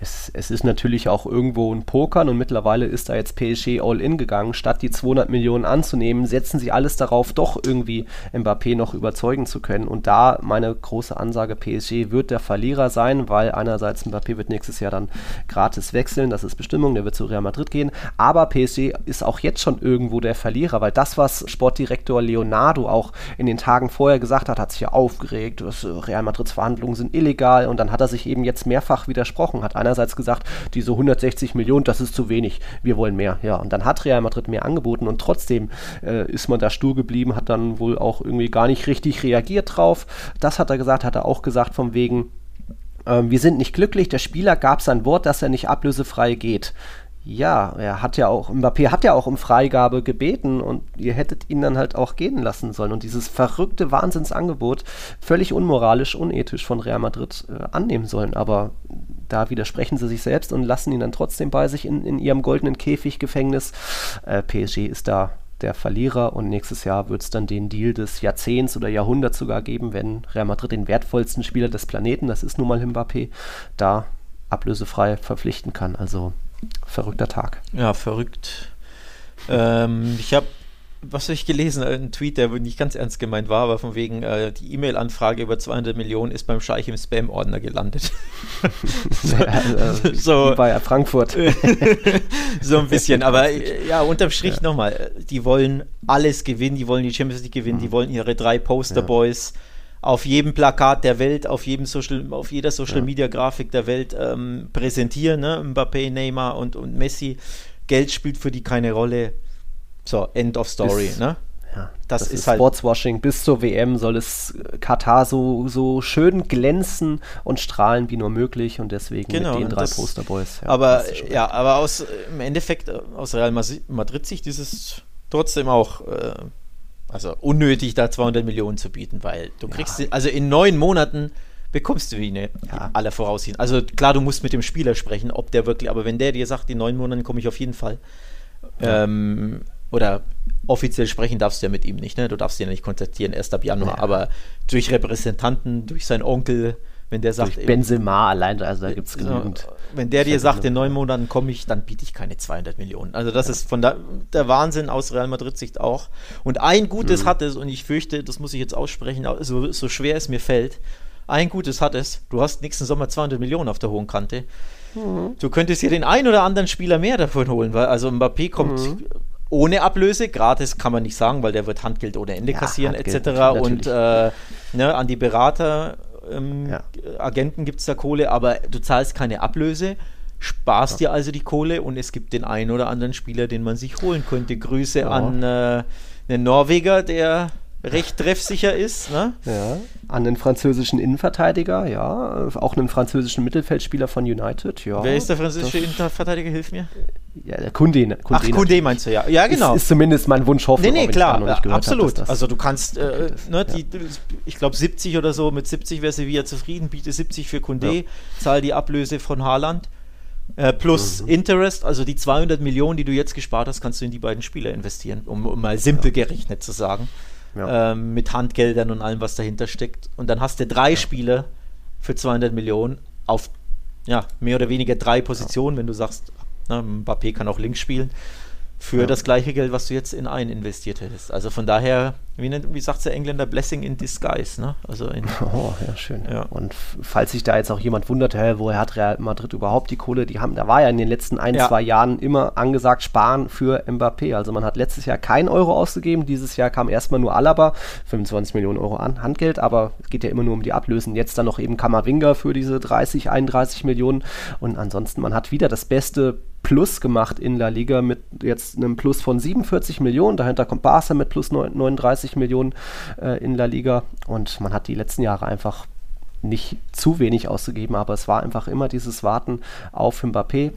es, es, ist natürlich auch irgendwo ein Pokern und mittlerweile ist da jetzt PSG All-In gegangen. Statt die 200 Millionen anzunehmen, setzen sie alles darauf, doch irgendwie Mbappé noch überzeugen zu können. Und da meine große Ansage, PSG wird der Verlierer sein, weil einerseits Mbappé wird nächstes Jahr dann gratis wechseln, das ist Bestimmung, der wird zu Real Madrid gehen. Aber PSG ist auch jetzt schon irgendwo der Verlierer, weil das, was Sportdirektor Leonardo auch in den Tagen vorher gesagt hat, hat sich ja aufgeregt, Real Madrids Verhandlungen sind illegal und dann hat er sich eben jetzt mehrfach widersprochen, hat einer einerseits gesagt, diese 160 Millionen, das ist zu wenig, wir wollen mehr. Ja, und dann hat Real Madrid mehr angeboten und trotzdem äh, ist man da stur geblieben, hat dann wohl auch irgendwie gar nicht richtig reagiert drauf. Das hat er gesagt, hat er auch gesagt vom wegen, äh, wir sind nicht glücklich, der Spieler gab sein Wort, dass er nicht ablösefrei geht. Ja, er hat ja auch, Mbappé hat ja auch um Freigabe gebeten und ihr hättet ihn dann halt auch gehen lassen sollen. Und dieses verrückte Wahnsinnsangebot, völlig unmoralisch, unethisch von Real Madrid äh, annehmen sollen. Aber da widersprechen sie sich selbst und lassen ihn dann trotzdem bei sich in, in ihrem goldenen Käfiggefängnis. Äh, PSG ist da der Verlierer und nächstes Jahr wird es dann den Deal des Jahrzehnts oder Jahrhunderts sogar geben, wenn Real Madrid den wertvollsten Spieler des Planeten, das ist nun mal Mbappé, da ablösefrei verpflichten kann. Also verrückter Tag. Ja, verrückt. Ähm, ich habe was habe ich gelesen? Ein Tweet, der nicht ganz ernst gemeint war, aber von wegen, äh, die E-Mail-Anfrage über 200 Millionen ist beim Scheich im Spam-Ordner gelandet. ja, also, so bei Frankfurt. so ein bisschen, aber ja, unterm Strich ja. nochmal, die wollen alles gewinnen, die wollen die Champions League gewinnen, mhm. die wollen ihre drei Poster-Boys ja. Auf jedem Plakat der Welt, auf jedem Social, auf jeder Social-Media-Grafik der Welt ähm, präsentieren, ne? Mbappé, Neymar und, und Messi. Geld spielt für die keine Rolle so, End of Story, bis, ne? Ja, das, das ist, ist halt Sportswashing. Bis zur WM soll es Katar so, so schön glänzen und strahlen wie nur möglich und deswegen genau, mit den drei das, Posterboys. Ja, aber ja, aber aus im Endeffekt äh, aus Real Madrid Sicht ist es trotzdem auch äh, also unnötig, da 200 Millionen zu bieten, weil du kriegst, ja. also in neun Monaten bekommst du ihn ja. alle voraussehen. Also klar, du musst mit dem Spieler sprechen, ob der wirklich, aber wenn der dir sagt, in neun Monaten komme ich auf jeden Fall. Ja. Ähm, oder offiziell sprechen darfst du ja mit ihm nicht, ne? Du darfst ihn ja nicht kontaktieren erst ab Januar, ja. aber durch Repräsentanten, durch seinen Onkel, wenn der sagt. Durch Benzema allein, also da gibt es genügend. Wenn der dir sagt, in neun Monaten komme ich, dann biete ich keine 200 Millionen. Also das ja. ist von der, der, Wahnsinn aus Real Madrid-Sicht auch. Und ein Gutes mhm. hat es, und ich fürchte, das muss ich jetzt aussprechen, so, so schwer es mir fällt, ein Gutes hat es, du hast nächsten Sommer 200 Millionen auf der hohen Kante. Mhm. Du könntest hier den einen oder anderen Spieler mehr davon holen, weil also Mbappé kommt mhm ohne Ablöse. Gratis kann man nicht sagen, weil der wird Handgeld ohne Ende ja, kassieren Handgeld, etc. Und äh, ne, an die Berater, ähm, ja. Agenten gibt es da Kohle, aber du zahlst keine Ablöse, sparst ja. dir also die Kohle und es gibt den einen oder anderen Spieler, den man sich holen könnte. Grüße an äh, einen Norweger, der recht treffsicher ist. Ne? Ja, an den französischen Innenverteidiger, ja, auch einen französischen Mittelfeldspieler von United, ja. Wer ist der französische Innenverteidiger? Hilf mir. Ja, Kunde. Kunde Ach, Kunde meinst du, ja. Ja, genau. Ist, ist zumindest mein Wunsch, hoffe Nee, nee, klar, ja, absolut. Hab, also du kannst, äh, ne, die, ich glaube 70 oder so, mit 70 wäre Sevilla zufrieden, biete 70 für Kunde, ja. zahl die Ablöse von Haaland. Äh, plus mhm. Interest, also die 200 Millionen, die du jetzt gespart hast, kannst du in die beiden Spieler investieren, um, um mal simpel ja. gerechnet zu sagen ja. ähm, mit Handgeldern und allem, was dahinter steckt. Und dann hast du drei ja. Spiele für 200 Millionen auf ja, mehr oder weniger drei Positionen, wenn du sagst, na, Mbappé kann auch links spielen für ja. das gleiche Geld, was du jetzt in einen investiert hättest. Also von daher, wie, wie sagt der Engländer, Blessing in Disguise. Ne? Also in, oh, ja, schön. Ja. Und falls sich da jetzt auch jemand wundert, hä, woher hat Real Madrid überhaupt die Kohle? Die haben, da war ja in den letzten ein, ja. zwei Jahren immer angesagt, sparen für Mbappé. Also man hat letztes Jahr kein Euro ausgegeben, dieses Jahr kam erstmal nur Alaba, 25 Millionen Euro an Handgeld, aber es geht ja immer nur um die Ablösen. Jetzt dann noch eben Kamavinga für diese 30, 31 Millionen. Und ansonsten, man hat wieder das beste Plus gemacht in La Liga mit jetzt einem Plus von 47 Millionen. Dahinter kommt Barca mit plus 39 Millionen äh, in La Liga. Und man hat die letzten Jahre einfach nicht zu wenig ausgegeben, aber es war einfach immer dieses Warten auf Mbappé.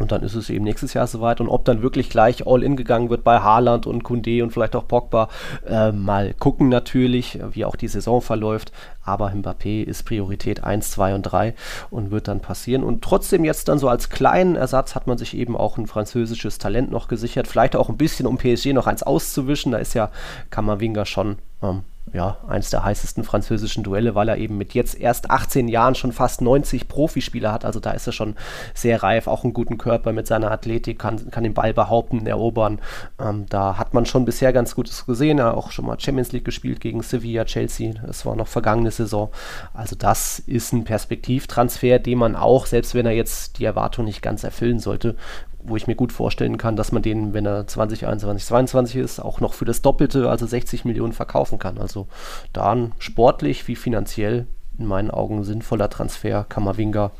Und dann ist es eben nächstes Jahr soweit. Und ob dann wirklich gleich All-In gegangen wird bei Haaland und Kunde und vielleicht auch Pogba, äh, mal gucken natürlich, wie auch die Saison verläuft. Aber Mbappé ist Priorität 1, 2 und 3 und wird dann passieren. Und trotzdem jetzt dann so als kleinen Ersatz hat man sich eben auch ein französisches Talent noch gesichert. Vielleicht auch ein bisschen, um PSG noch eins auszuwischen. Da ist ja Kammerwinger schon ähm, ja, eins der heißesten französischen Duelle, weil er eben mit jetzt erst 18 Jahren schon fast 90 Profispieler hat. Also da ist er schon sehr reif, auch einen guten Körper mit seiner Athletik, kann, kann den Ball behaupten, erobern. Ähm, da hat man schon bisher ganz Gutes gesehen. Er hat auch schon mal Champions League gespielt gegen Sevilla, Chelsea. Das war noch vergangene Saison. Also das ist ein Perspektivtransfer, den man auch, selbst wenn er jetzt die Erwartung nicht ganz erfüllen sollte, wo ich mir gut vorstellen kann, dass man den, wenn er 2021, 22 ist, auch noch für das Doppelte, also 60 Millionen verkaufen kann. Also da ein sportlich wie finanziell in meinen Augen sinnvoller Transfer, Kammerwinger.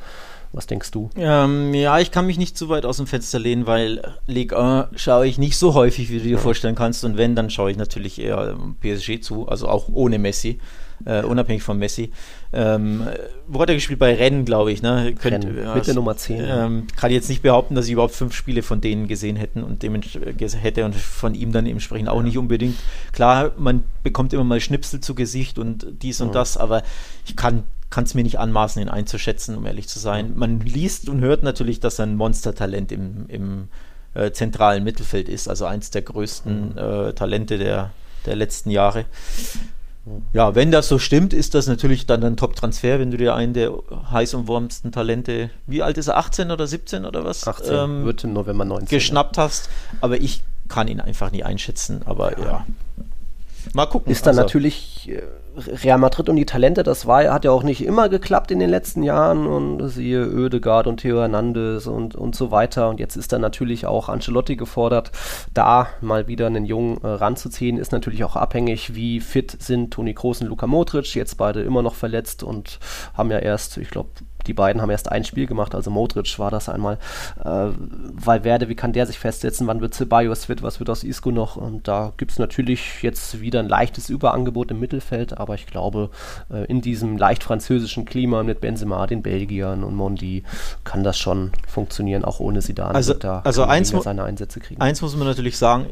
Was denkst du? Ähm, ja, ich kann mich nicht zu weit aus dem Fenster lehnen, weil Ligue 1 schaue ich nicht so häufig, wie du dir vorstellen kannst. Und wenn, dann schaue ich natürlich eher PSG zu, also auch ohne Messi äh, unabhängig von Messi. Ähm, wo hat er gespielt? Bei Rennen, glaube ich. Ne? Könnt, Rennen, mit der Nummer 10. Ähm, kann jetzt nicht behaupten, dass ich überhaupt fünf Spiele von denen gesehen hätten und hätte und von ihm dann entsprechend auch ja. nicht unbedingt. Klar, man bekommt immer mal Schnipsel zu Gesicht und dies und ja. das, aber ich kann kann es mir nicht anmaßen, ihn einzuschätzen, um ehrlich zu sein. Man liest und hört natürlich, dass er ein Monstertalent im, im äh, zentralen Mittelfeld ist, also eins der größten äh, Talente der, der letzten Jahre. Ja, wenn das so stimmt, ist das natürlich dann ein Top-Transfer, wenn du dir einen der heiß umwormsten Talente, wie alt ist er, 18 oder 17 oder was? 18, ähm, wird im November 19. Geschnappt ja. hast. Aber ich kann ihn einfach nie einschätzen. Aber ja. ja. Mal gucken. Ist dann also. natürlich äh, Real Madrid und die Talente, das war, hat ja auch nicht immer geklappt in den letzten Jahren und siehe Oedegaard und Theo Hernandez und, und so weiter. Und jetzt ist dann natürlich auch Ancelotti gefordert, da mal wieder einen Jungen äh, ranzuziehen. Ist natürlich auch abhängig, wie fit sind Toni Kroos und Luka Modric, jetzt beide immer noch verletzt und haben ja erst, ich glaube, die beiden haben erst ein Spiel gemacht, also Modric war das einmal. Äh, Valverde, wie kann der sich festsetzen? Wann wird Ceballos fit? Was wird aus Isco noch? Und da gibt es natürlich jetzt wieder ein leichtes Überangebot im Mittelfeld, aber ich glaube, äh, in diesem leicht französischen Klima mit Benzema, den Belgiern und Mondi kann das schon funktionieren, auch ohne Zidane. Also, da also eins, seine Einsätze kriegen. eins muss man natürlich sagen,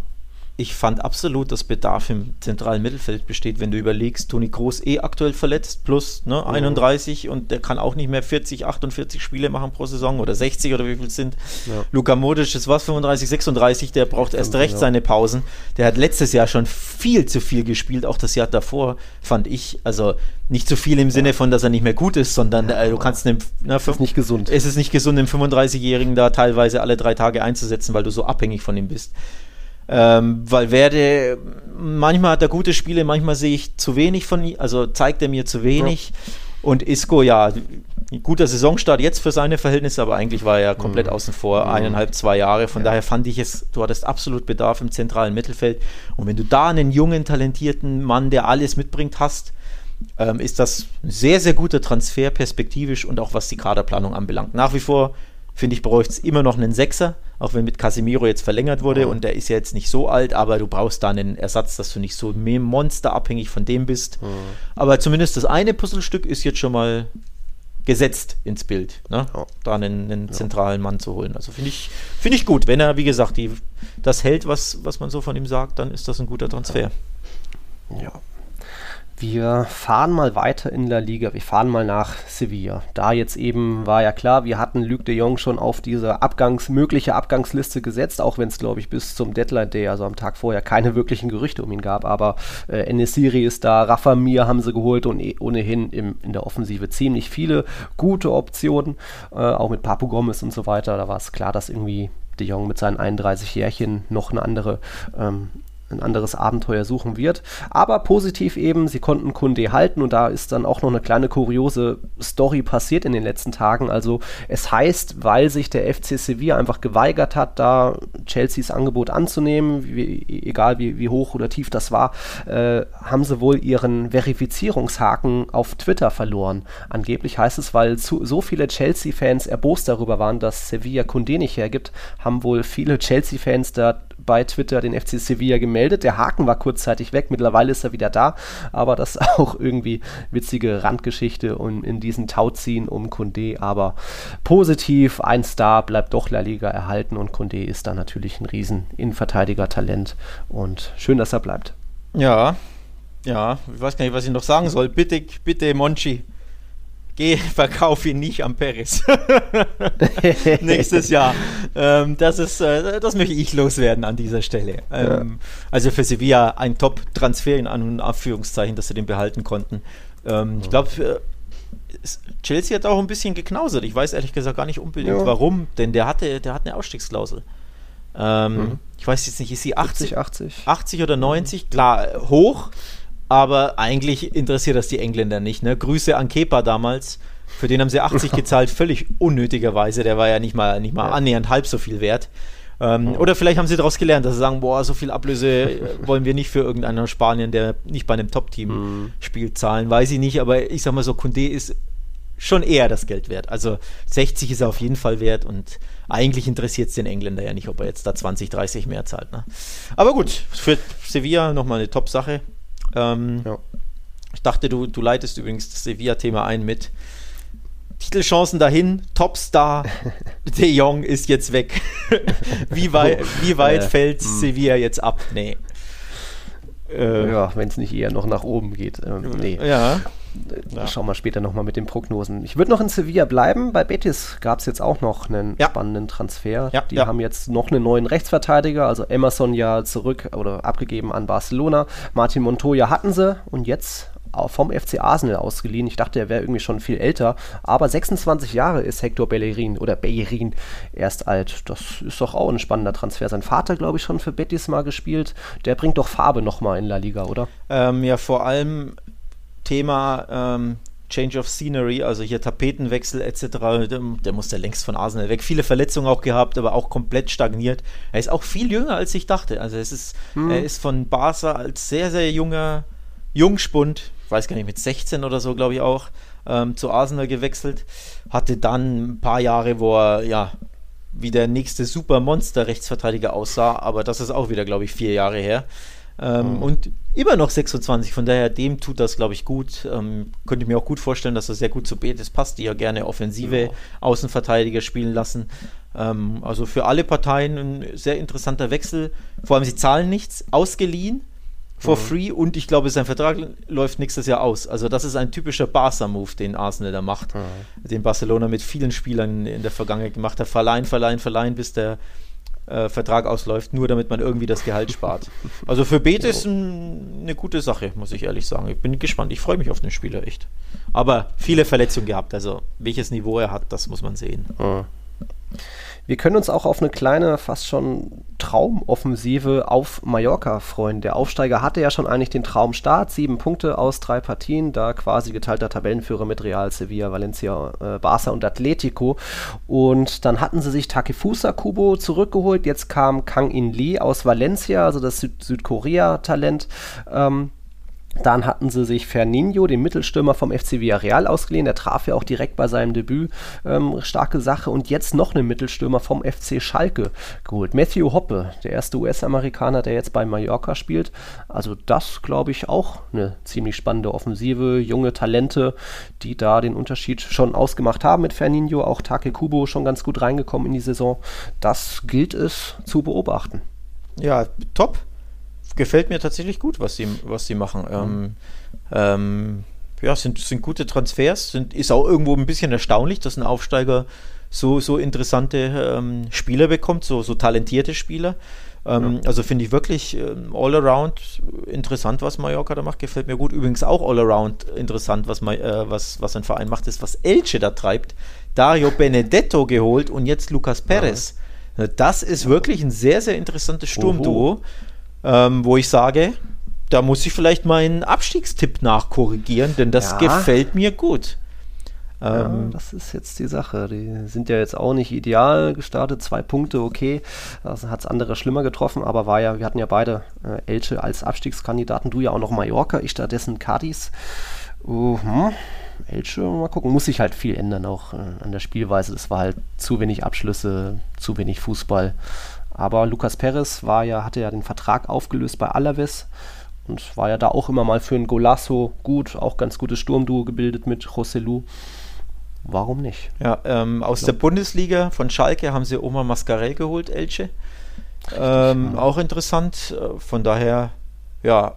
ich fand absolut, dass Bedarf im zentralen Mittelfeld besteht, wenn du überlegst, Toni Groß eh aktuell verletzt, plus ne, 31 mhm. und der kann auch nicht mehr 40, 48 Spiele machen pro Saison oder 60 oder wie viel es sind. Ja. Luka Modic, das war 35, 36, der braucht erst recht ja. seine Pausen. Der hat letztes Jahr schon viel zu viel gespielt, auch das Jahr davor, fand ich. Also nicht zu viel im Sinne von, dass er nicht mehr gut ist, sondern äh, du kannst einem, na, es ist nicht gesund. Es ist nicht gesund, den 35-Jährigen da teilweise alle drei Tage einzusetzen, weil du so abhängig von ihm bist. Ähm, Valverde, manchmal hat er gute Spiele, manchmal sehe ich zu wenig von ihm, also zeigt er mir zu wenig. Ja. Und Isco, ja, guter Saisonstart jetzt für seine Verhältnisse, aber eigentlich war er ja komplett mhm. außen vor, mhm. eineinhalb, zwei Jahre. Von ja. daher fand ich es, du hattest absolut Bedarf im zentralen Mittelfeld. Und wenn du da einen jungen, talentierten Mann, der alles mitbringt, hast, ähm, ist das ein sehr, sehr guter Transfer, perspektivisch und auch was die Kaderplanung anbelangt. Nach wie vor finde ich, bräuchte es immer noch einen Sechser, auch wenn mit Casemiro jetzt verlängert wurde und der ist ja jetzt nicht so alt, aber du brauchst da einen Ersatz, dass du nicht so monsterabhängig von dem bist. Mhm. Aber zumindest das eine Puzzlestück ist jetzt schon mal gesetzt ins Bild, ne? Ja. da einen, einen ja. zentralen Mann zu holen. Also finde ich, find ich gut. Wenn er, wie gesagt, die, das hält, was, was man so von ihm sagt, dann ist das ein guter Transfer. Ja. Wir fahren mal weiter in La Liga. Wir fahren mal nach Sevilla. Da jetzt eben war ja klar, wir hatten Luc de Jong schon auf diese Abgangs mögliche Abgangsliste gesetzt, auch wenn es, glaube ich, bis zum Deadline Day, also am Tag vorher, keine wirklichen Gerüchte um ihn gab. Aber äh, Enesiri ist da, Rafa Mir haben sie geholt und eh ohnehin im, in der Offensive ziemlich viele gute Optionen, äh, auch mit Papu Gomez und so weiter. Da war es klar, dass irgendwie de Jong mit seinen 31 Jährchen noch eine andere ähm, ein anderes Abenteuer suchen wird. Aber positiv eben, sie konnten Kunde halten und da ist dann auch noch eine kleine kuriose Story passiert in den letzten Tagen. Also es heißt, weil sich der FC Sevilla einfach geweigert hat, da Chelseas Angebot anzunehmen, wie, egal wie, wie, hoch oder tief das war, äh, haben sie wohl ihren Verifizierungshaken auf Twitter verloren. Angeblich heißt es, weil zu, so viele Chelsea-Fans erbost darüber waren, dass Sevilla Kunde nicht hergibt, haben wohl viele Chelsea-Fans da bei Twitter den FC Sevilla gemeldet. Der Haken war kurzzeitig weg, mittlerweile ist er wieder da, aber das ist auch irgendwie witzige Randgeschichte und in diesen Tauziehen um Kunde. Aber positiv, ein Star bleibt doch La Liga erhalten und Kunde ist da natürlich ein riesen Innenverteidiger-Talent und schön, dass er bleibt. Ja, ja, ich weiß gar nicht, was ich noch sagen soll. Bitte, bitte, Monchi, geh, verkauf ihn nicht am Paris. Nächstes Jahr. Ähm, das ist, äh, das möchte ich loswerden an dieser Stelle. Ähm, ja. Also für Sevilla ein Top-Transfer in An- und Abführungszeichen, dass sie den behalten konnten. Ähm, ich glaube, äh, Chelsea hat auch ein bisschen geknausert. Ich weiß ehrlich gesagt gar nicht unbedingt ja. warum, denn der hatte, der hat eine Ausstiegsklausel. Ähm, mhm. Ich weiß jetzt nicht, ist sie 80, 80, 80 oder 90? Klar, hoch aber eigentlich interessiert das die Engländer nicht. Ne? Grüße an Kepa damals. Für den haben sie 80 gezahlt, völlig unnötigerweise. Der war ja nicht mal, nicht mal annähernd halb so viel wert. Ähm, oder vielleicht haben sie daraus gelernt, dass sie sagen, boah, so viel Ablöse äh, wollen wir nicht für irgendeinen Spanien, der nicht bei einem Top-Team mhm. spielt, zahlen. Weiß ich nicht, aber ich sag mal so, Kunde ist schon eher das Geld wert. Also 60 ist er auf jeden Fall wert und eigentlich interessiert es den Engländer ja nicht, ob er jetzt da 20, 30 mehr zahlt. Ne? Aber gut, für Sevilla nochmal eine Top-Sache. Ähm, ja. Ich dachte, du, du leitest übrigens das Sevilla-Thema ein mit Titelchancen dahin, Topstar De Jong ist jetzt weg. wie, wei wie weit äh, fällt hm. Sevilla jetzt ab? Nee. Äh, ja, wenn es nicht eher noch nach oben geht. Ähm, nee. Ja. Ja. Schauen wir später nochmal mit den Prognosen. Ich würde noch in Sevilla bleiben. Bei Betis gab es jetzt auch noch einen ja. spannenden Transfer. Ja, die haben jetzt noch einen neuen Rechtsverteidiger, also Emerson ja zurück oder abgegeben an Barcelona. Martin Montoya hatten sie und jetzt vom FC Arsenal ausgeliehen. Ich dachte, er wäre irgendwie schon viel älter, aber 26 Jahre ist Hector Bellerin oder Bellerin erst alt. Das ist doch auch ein spannender Transfer. Sein Vater, glaube ich, schon für Betis mal gespielt. Der bringt doch Farbe nochmal in La Liga, oder? Ähm, ja, vor allem Thema ähm, Change of Scenery, also hier Tapetenwechsel etc., der, der muss ja längst von Arsenal weg. Viele Verletzungen auch gehabt, aber auch komplett stagniert. Er ist auch viel jünger, als ich dachte. Also es ist, hm. er ist von Barca als sehr, sehr junger Jungspund, ich weiß gar nicht, mit 16 oder so, glaube ich auch, ähm, zu Arsenal gewechselt. Hatte dann ein paar Jahre, wo er ja wie der nächste Supermonster-Rechtsverteidiger aussah, aber das ist auch wieder, glaube ich, vier Jahre her. Ähm, mhm. Und immer noch 26, von daher dem tut das, glaube ich, gut. Ähm, könnte ich mir auch gut vorstellen, dass er sehr gut zu Betis passt, die ja gerne offensive ja. Außenverteidiger spielen lassen. Ähm, also für alle Parteien ein sehr interessanter Wechsel. Vor allem, sie zahlen nichts, ausgeliehen, for mhm. free und ich glaube, sein Vertrag läuft nächstes Jahr aus. Also das ist ein typischer Barca-Move, den Arsenal da macht, mhm. den Barcelona mit vielen Spielern in der Vergangenheit gemacht hat. Verleihen, verleihen, verleihen, bis der äh, Vertrag ausläuft, nur damit man irgendwie das Gehalt spart. Also für Bete ist ein, eine gute Sache, muss ich ehrlich sagen. Ich bin gespannt, ich freue mich auf den Spieler echt. Aber viele Verletzungen gehabt, also welches Niveau er hat, das muss man sehen. Mhm. Wir können uns auch auf eine kleine, fast schon Traumoffensive auf Mallorca freuen. Der Aufsteiger hatte ja schon eigentlich den Traumstart, sieben Punkte aus drei Partien, da quasi geteilter Tabellenführer mit Real, Sevilla, Valencia, äh, Barca und Atletico. Und dann hatten sie sich Takefusa Kubo zurückgeholt. Jetzt kam Kang In Lee aus Valencia, also das Süd Südkorea-Talent. Ähm, dann hatten sie sich Ferninho, den Mittelstürmer vom FC Villarreal, ausgeliehen. Der traf ja auch direkt bei seinem Debüt. Ähm, starke Sache. Und jetzt noch einen Mittelstürmer vom FC Schalke geholt. Matthew Hoppe, der erste US-Amerikaner, der jetzt bei Mallorca spielt. Also das, glaube ich, auch eine ziemlich spannende Offensive. Junge Talente, die da den Unterschied schon ausgemacht haben mit Ferninho. Auch Take Kubo schon ganz gut reingekommen in die Saison. Das gilt es zu beobachten. Ja, top gefällt mir tatsächlich gut, was sie, was sie machen. Mhm. Ähm, ja, sind, sind gute Transfers, sind, ist auch irgendwo ein bisschen erstaunlich, dass ein Aufsteiger so, so interessante ähm, Spieler bekommt, so, so talentierte Spieler. Ähm, ja. Also finde ich wirklich ähm, all around interessant, was Mallorca da macht. Gefällt mir gut. Übrigens auch all around interessant, was, äh, was, was ein Verein macht, ist, was Elche da treibt. Dario Benedetto geholt und jetzt Lucas Perez. Ja. Das ist wirklich ein sehr, sehr interessantes Sturmduo, ähm, wo ich sage, da muss ich vielleicht meinen Abstiegstipp nachkorrigieren, denn das ja. gefällt mir gut. Ja, ähm, das ist jetzt die Sache. Die sind ja jetzt auch nicht ideal gestartet. Zwei Punkte, okay. Das hat es andere schlimmer getroffen, aber war ja, wir hatten ja beide äh, Elche als Abstiegskandidaten. Du ja auch noch Mallorca, ich stattdessen Cadiz. Uh, hm. Elche, mal gucken, muss sich halt viel ändern auch äh, an der Spielweise. Es war halt zu wenig Abschlüsse, zu wenig Fußball. Aber Lucas Perez war ja, hatte ja den Vertrag aufgelöst bei Alaves und war ja da auch immer mal für ein Golasso gut, auch ganz gutes Sturmduo gebildet mit José Warum nicht? Ja, ähm, aus der Bundesliga von Schalke haben sie Oma Mascarell geholt, Elche. Ähm, auch interessant. Äh, von daher, ja,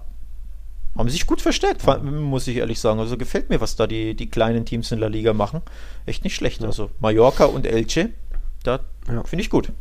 haben sich gut verstärkt, muss ich ehrlich sagen. Also gefällt mir, was da die, die kleinen Teams in der Liga machen. Echt nicht schlecht. Ja. Also Mallorca und Elche, da ja. finde ich gut.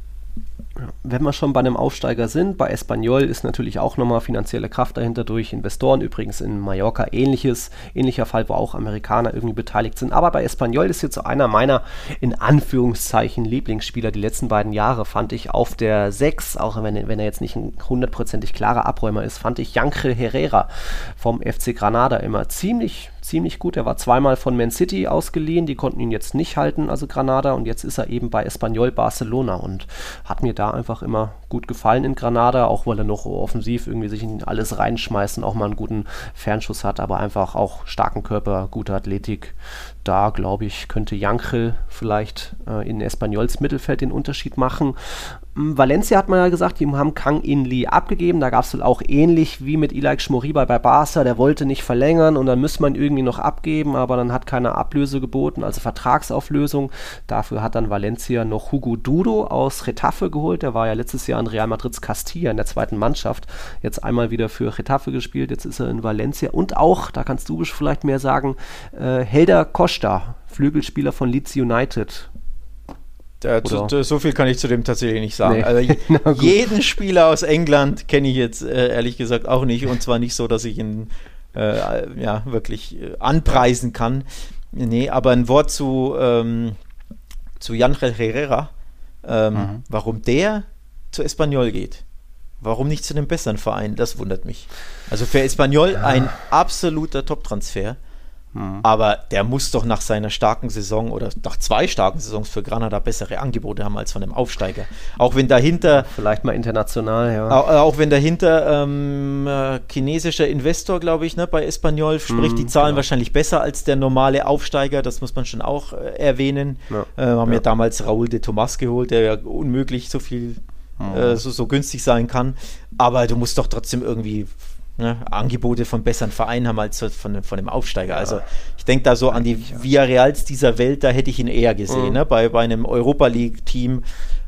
Wenn wir schon bei einem Aufsteiger sind, bei Espanyol ist natürlich auch nochmal finanzielle Kraft dahinter durch Investoren. Übrigens in Mallorca ähnliches, ähnlicher Fall, wo auch Amerikaner irgendwie beteiligt sind. Aber bei Espanyol ist jetzt so einer meiner in Anführungszeichen Lieblingsspieler die letzten beiden Jahre, fand ich auf der 6, auch wenn, wenn er jetzt nicht ein hundertprozentig klarer Abräumer ist, fand ich Janke Herrera vom FC Granada immer ziemlich ziemlich gut. Er war zweimal von Man City ausgeliehen, die konnten ihn jetzt nicht halten, also Granada, und jetzt ist er eben bei Espanyol Barcelona und hat mir da einfach immer gut gefallen in Granada, auch weil er noch offensiv irgendwie sich in alles reinschmeißt und auch mal einen guten Fernschuss hat, aber einfach auch starken Körper, gute Athletik. Da glaube ich, könnte Jankel vielleicht äh, in Espanyols Mittelfeld den Unterschied machen. Hm, Valencia hat man ja gesagt, die haben Kang In Lee abgegeben. Da gab es auch ähnlich wie mit Ilaik Schmoriba bei Barca. Der wollte nicht verlängern und dann müsste man irgendwie noch abgeben, aber dann hat keiner Ablöse geboten, also Vertragsauflösung. Dafür hat dann Valencia noch Hugo Dudo aus Retafe geholt. Der war ja letztes Jahr in Real Madrids Castilla in der zweiten Mannschaft. Jetzt einmal wieder für Retafe gespielt. Jetzt ist er in Valencia. Und auch, da kannst du vielleicht mehr sagen, äh, Helder Costa, Flügelspieler von Leeds United äh, zu, so viel kann ich zu dem tatsächlich nicht sagen. Nee. Also jeden Spieler aus England kenne ich jetzt äh, ehrlich gesagt auch nicht und zwar nicht so, dass ich ihn äh, ja, wirklich äh, anpreisen kann. Nee, aber ein Wort zu, ähm, zu Janrel Herrera, ähm, mhm. warum der zu Espanyol geht. Warum nicht zu einem besseren Verein? Das wundert mich. Also für Espanyol ja. ein absoluter Top-Transfer. Mhm. Aber der muss doch nach seiner starken Saison oder nach zwei starken Saisons für Granada bessere Angebote haben als von einem Aufsteiger. Auch wenn dahinter. Vielleicht mal international, ja. Auch, auch wenn dahinter ähm, äh, chinesischer Investor, glaube ich, ne, bei Espanyol, sprich, mhm, die zahlen genau. wahrscheinlich besser als der normale Aufsteiger, das muss man schon auch äh, erwähnen. Ja. Äh, haben ja. ja damals Raúl de Tomas geholt, der ja unmöglich so viel mhm. äh, so, so günstig sein kann. Aber du musst doch trotzdem irgendwie ne, Angebote von besseren Vereinen haben als von, von dem Aufsteiger. Also ich denke da so an die Villarreals dieser Welt, da hätte ich ihn eher gesehen. Mhm. Ne? Bei, bei einem Europa League-Team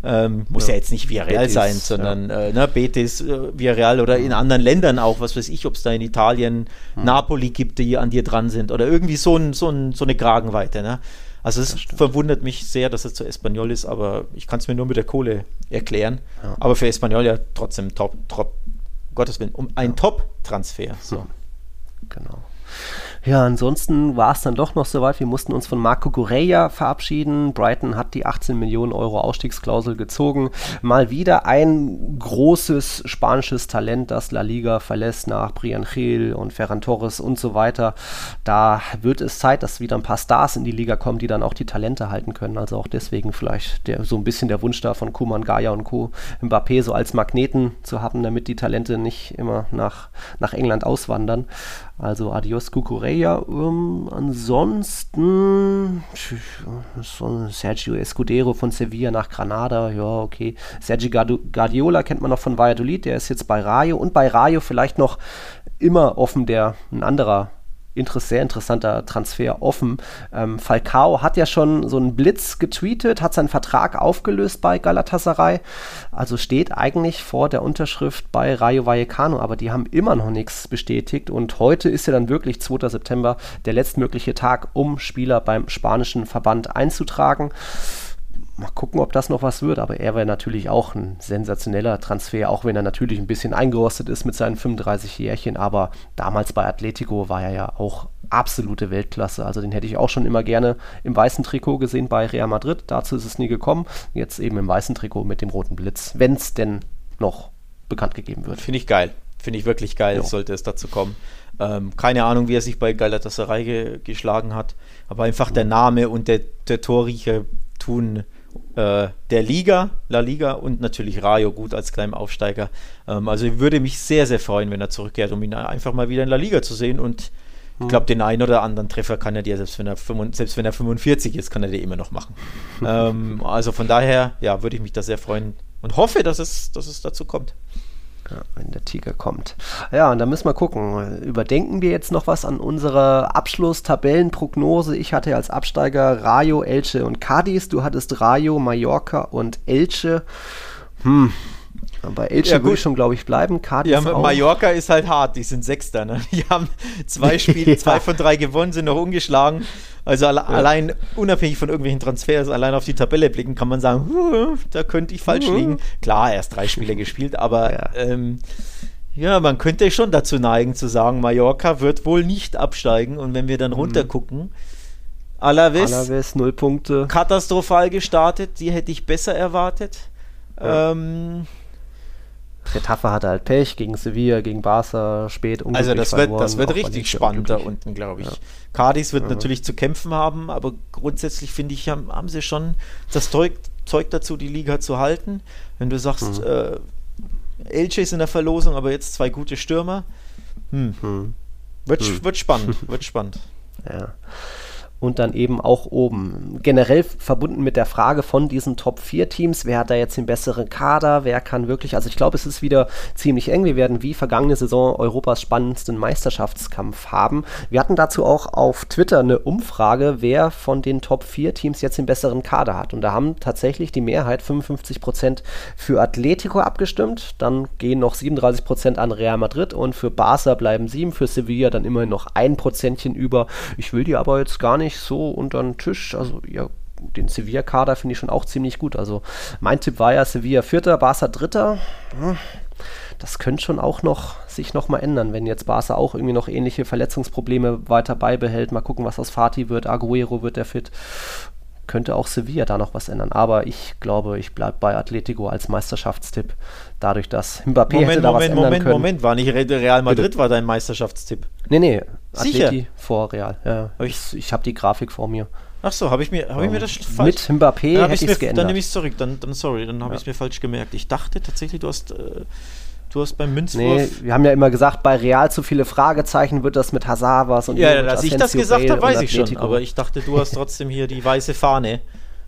ähm, muss ja. ja. jetzt nicht Villarreal Betis, sein, sondern ja. äh, ne, Betis, äh, Villarreal oder in anderen Ländern auch, was weiß ich, ob es da in Italien mhm. Napoli gibt, die an dir dran sind oder irgendwie so, ein, so, ein, so eine Kragenweite. Ne? Also es verwundert mich sehr, dass er zu Espanyol ist, aber ich kann es mir nur mit der Kohle erklären. Ja. Aber für Espanyol ja trotzdem top, top, Gottes Willen, um einen Top-Transfer. So. Genau. Ja, ansonsten war es dann doch noch soweit. Wir mussten uns von Marco Correa verabschieden. Brighton hat die 18 Millionen Euro Ausstiegsklausel gezogen. Mal wieder ein großes spanisches Talent, das La Liga verlässt nach Brian Gil und Ferran Torres und so weiter. Da wird es Zeit, dass wieder ein paar Stars in die Liga kommen, die dann auch die Talente halten können. Also auch deswegen vielleicht der, so ein bisschen der Wunsch da von Kuman, Gaia und Co. Mbappé so als Magneten zu haben, damit die Talente nicht immer nach, nach England auswandern. Also adios Cucurella. Ähm, ansonsten so Sergio Escudero von Sevilla nach Granada. Ja, okay. Sergio Guardiola kennt man noch von Valladolid. Der ist jetzt bei Rayo. Und bei Rayo vielleicht noch immer offen der ein anderer interess sehr interessanter Transfer offen. Ähm, Falcao hat ja schon so einen Blitz getweetet, hat seinen Vertrag aufgelöst bei Galatasaray. Also steht eigentlich vor der Unterschrift bei Rayo Vallecano, aber die haben immer noch nichts bestätigt. Und heute ist ja dann wirklich 2. September der letztmögliche Tag, um Spieler beim spanischen Verband einzutragen. Mal gucken, ob das noch was wird, aber er wäre natürlich auch ein sensationeller Transfer, auch wenn er natürlich ein bisschen eingerostet ist mit seinen 35 Jährchen, aber damals bei Atletico war er ja auch absolute Weltklasse. Also den hätte ich auch schon immer gerne im weißen Trikot gesehen bei Real Madrid. Dazu ist es nie gekommen. Jetzt eben im weißen Trikot mit dem roten Blitz, wenn es denn noch bekannt gegeben wird. Finde ich geil. Finde ich wirklich geil, jo. sollte es dazu kommen. Ähm, keine Ahnung, wie er sich bei Galatasaray ge geschlagen hat, aber einfach der Name und der, der Torriecher tun äh, der Liga, La Liga und natürlich Rayo gut als kleinen Aufsteiger. Ähm, also ich würde mich sehr, sehr freuen, wenn er zurückkehrt, um ihn einfach mal wieder in La Liga zu sehen und ich hm. glaube, den einen oder anderen Treffer kann er dir, selbst wenn er, selbst wenn er 45 ist, kann er dir immer noch machen. ähm, also von daher, ja, würde ich mich da sehr freuen und hoffe, dass es, dass es dazu kommt. Ja, wenn der Tiger kommt. Ja, und da müssen wir gucken. Überdenken wir jetzt noch was an unserer Abschluss-Tabellenprognose? Ich hatte als Absteiger Rayo, Elche und Cadiz. Du hattest Rayo, Mallorca und Elche. Hm, bei Elche ja, würde ich schon, glaube ich, bleiben. Cadiz ja, auch. Mallorca ist halt hart, die sind Sechster. Ne? Die haben zwei Spiele, ja. zwei von drei gewonnen, sind noch ungeschlagen. Also alle, ja. allein unabhängig von irgendwelchen Transfers, allein auf die Tabelle blicken, kann man sagen, da könnte ich falsch liegen. Klar, erst drei Spiele gespielt, aber ja. Ähm, ja, man könnte schon dazu neigen zu sagen, Mallorca wird wohl nicht absteigen. Und wenn wir dann mhm. runtergucken, Alaves, Alaves, null Punkte. Katastrophal gestartet, die hätte ich besser erwartet. Ja. Ähm, Retafe hatte halt Pech gegen Sevilla, gegen Barca, spät Also das wird, verloren, das wird richtig spannend da unten, glaube ich. Ja. Cadiz wird ja. natürlich zu kämpfen haben, aber grundsätzlich finde ich, haben, haben, sie schon das Zeug, Zeug, dazu, die Liga zu halten. Wenn du sagst, mhm. äh, Elche ist in der Verlosung, aber jetzt zwei gute Stürmer. Hm. Mhm. Wird, mhm. wird spannend, wird spannend. Ja und dann eben auch oben. Generell verbunden mit der Frage von diesen Top 4 Teams, wer hat da jetzt den besseren Kader, wer kann wirklich, also ich glaube, es ist wieder ziemlich eng. Wir werden wie vergangene Saison Europas spannendsten Meisterschaftskampf haben. Wir hatten dazu auch auf Twitter eine Umfrage, wer von den Top 4 Teams jetzt den besseren Kader hat. Und da haben tatsächlich die Mehrheit 55 Prozent für Atletico abgestimmt. Dann gehen noch 37 Prozent an Real Madrid und für Barca bleiben 7, für Sevilla dann immerhin noch ein Prozentchen über. Ich will die aber jetzt gar nicht nicht so unter den Tisch. Also ja, den Sevilla-Kader finde ich schon auch ziemlich gut. Also mein Tipp war ja Sevilla Vierter, Barca Dritter. Hm, das könnte schon auch noch sich noch mal ändern, wenn jetzt Barca auch irgendwie noch ähnliche Verletzungsprobleme weiter beibehält. Mal gucken, was aus Fatih wird. Aguero wird der fit. Könnte auch Sevilla da noch was ändern. Aber ich glaube, ich bleibe bei Atletico als Meisterschaftstipp. Dadurch, dass Mbappé Moment, hätte da Moment, was ändern Moment, können. Moment, war nicht Real Madrid Bitte? war dein Meisterschaftstipp? Nee, nee, Sicher? Atleti vor Real. Ja, hab ich ich habe die Grafik vor mir. Ach so, habe ich mir, hab ich mir das falsch... Mit Mbappé dann hätte ich es geändert. Dann nehme ich es zurück, dann, dann sorry, dann habe ja. ich es mir falsch gemerkt. Ich dachte tatsächlich, du hast... Äh, Du hast beim Münzwurf. Nee, wir haben ja immer gesagt, bei Real zu viele Fragezeichen wird das mit Hazard was und Ja, dass ich das gesagt habe, weiß ich schon. Aber ich dachte, du hast trotzdem hier die weiße Fahne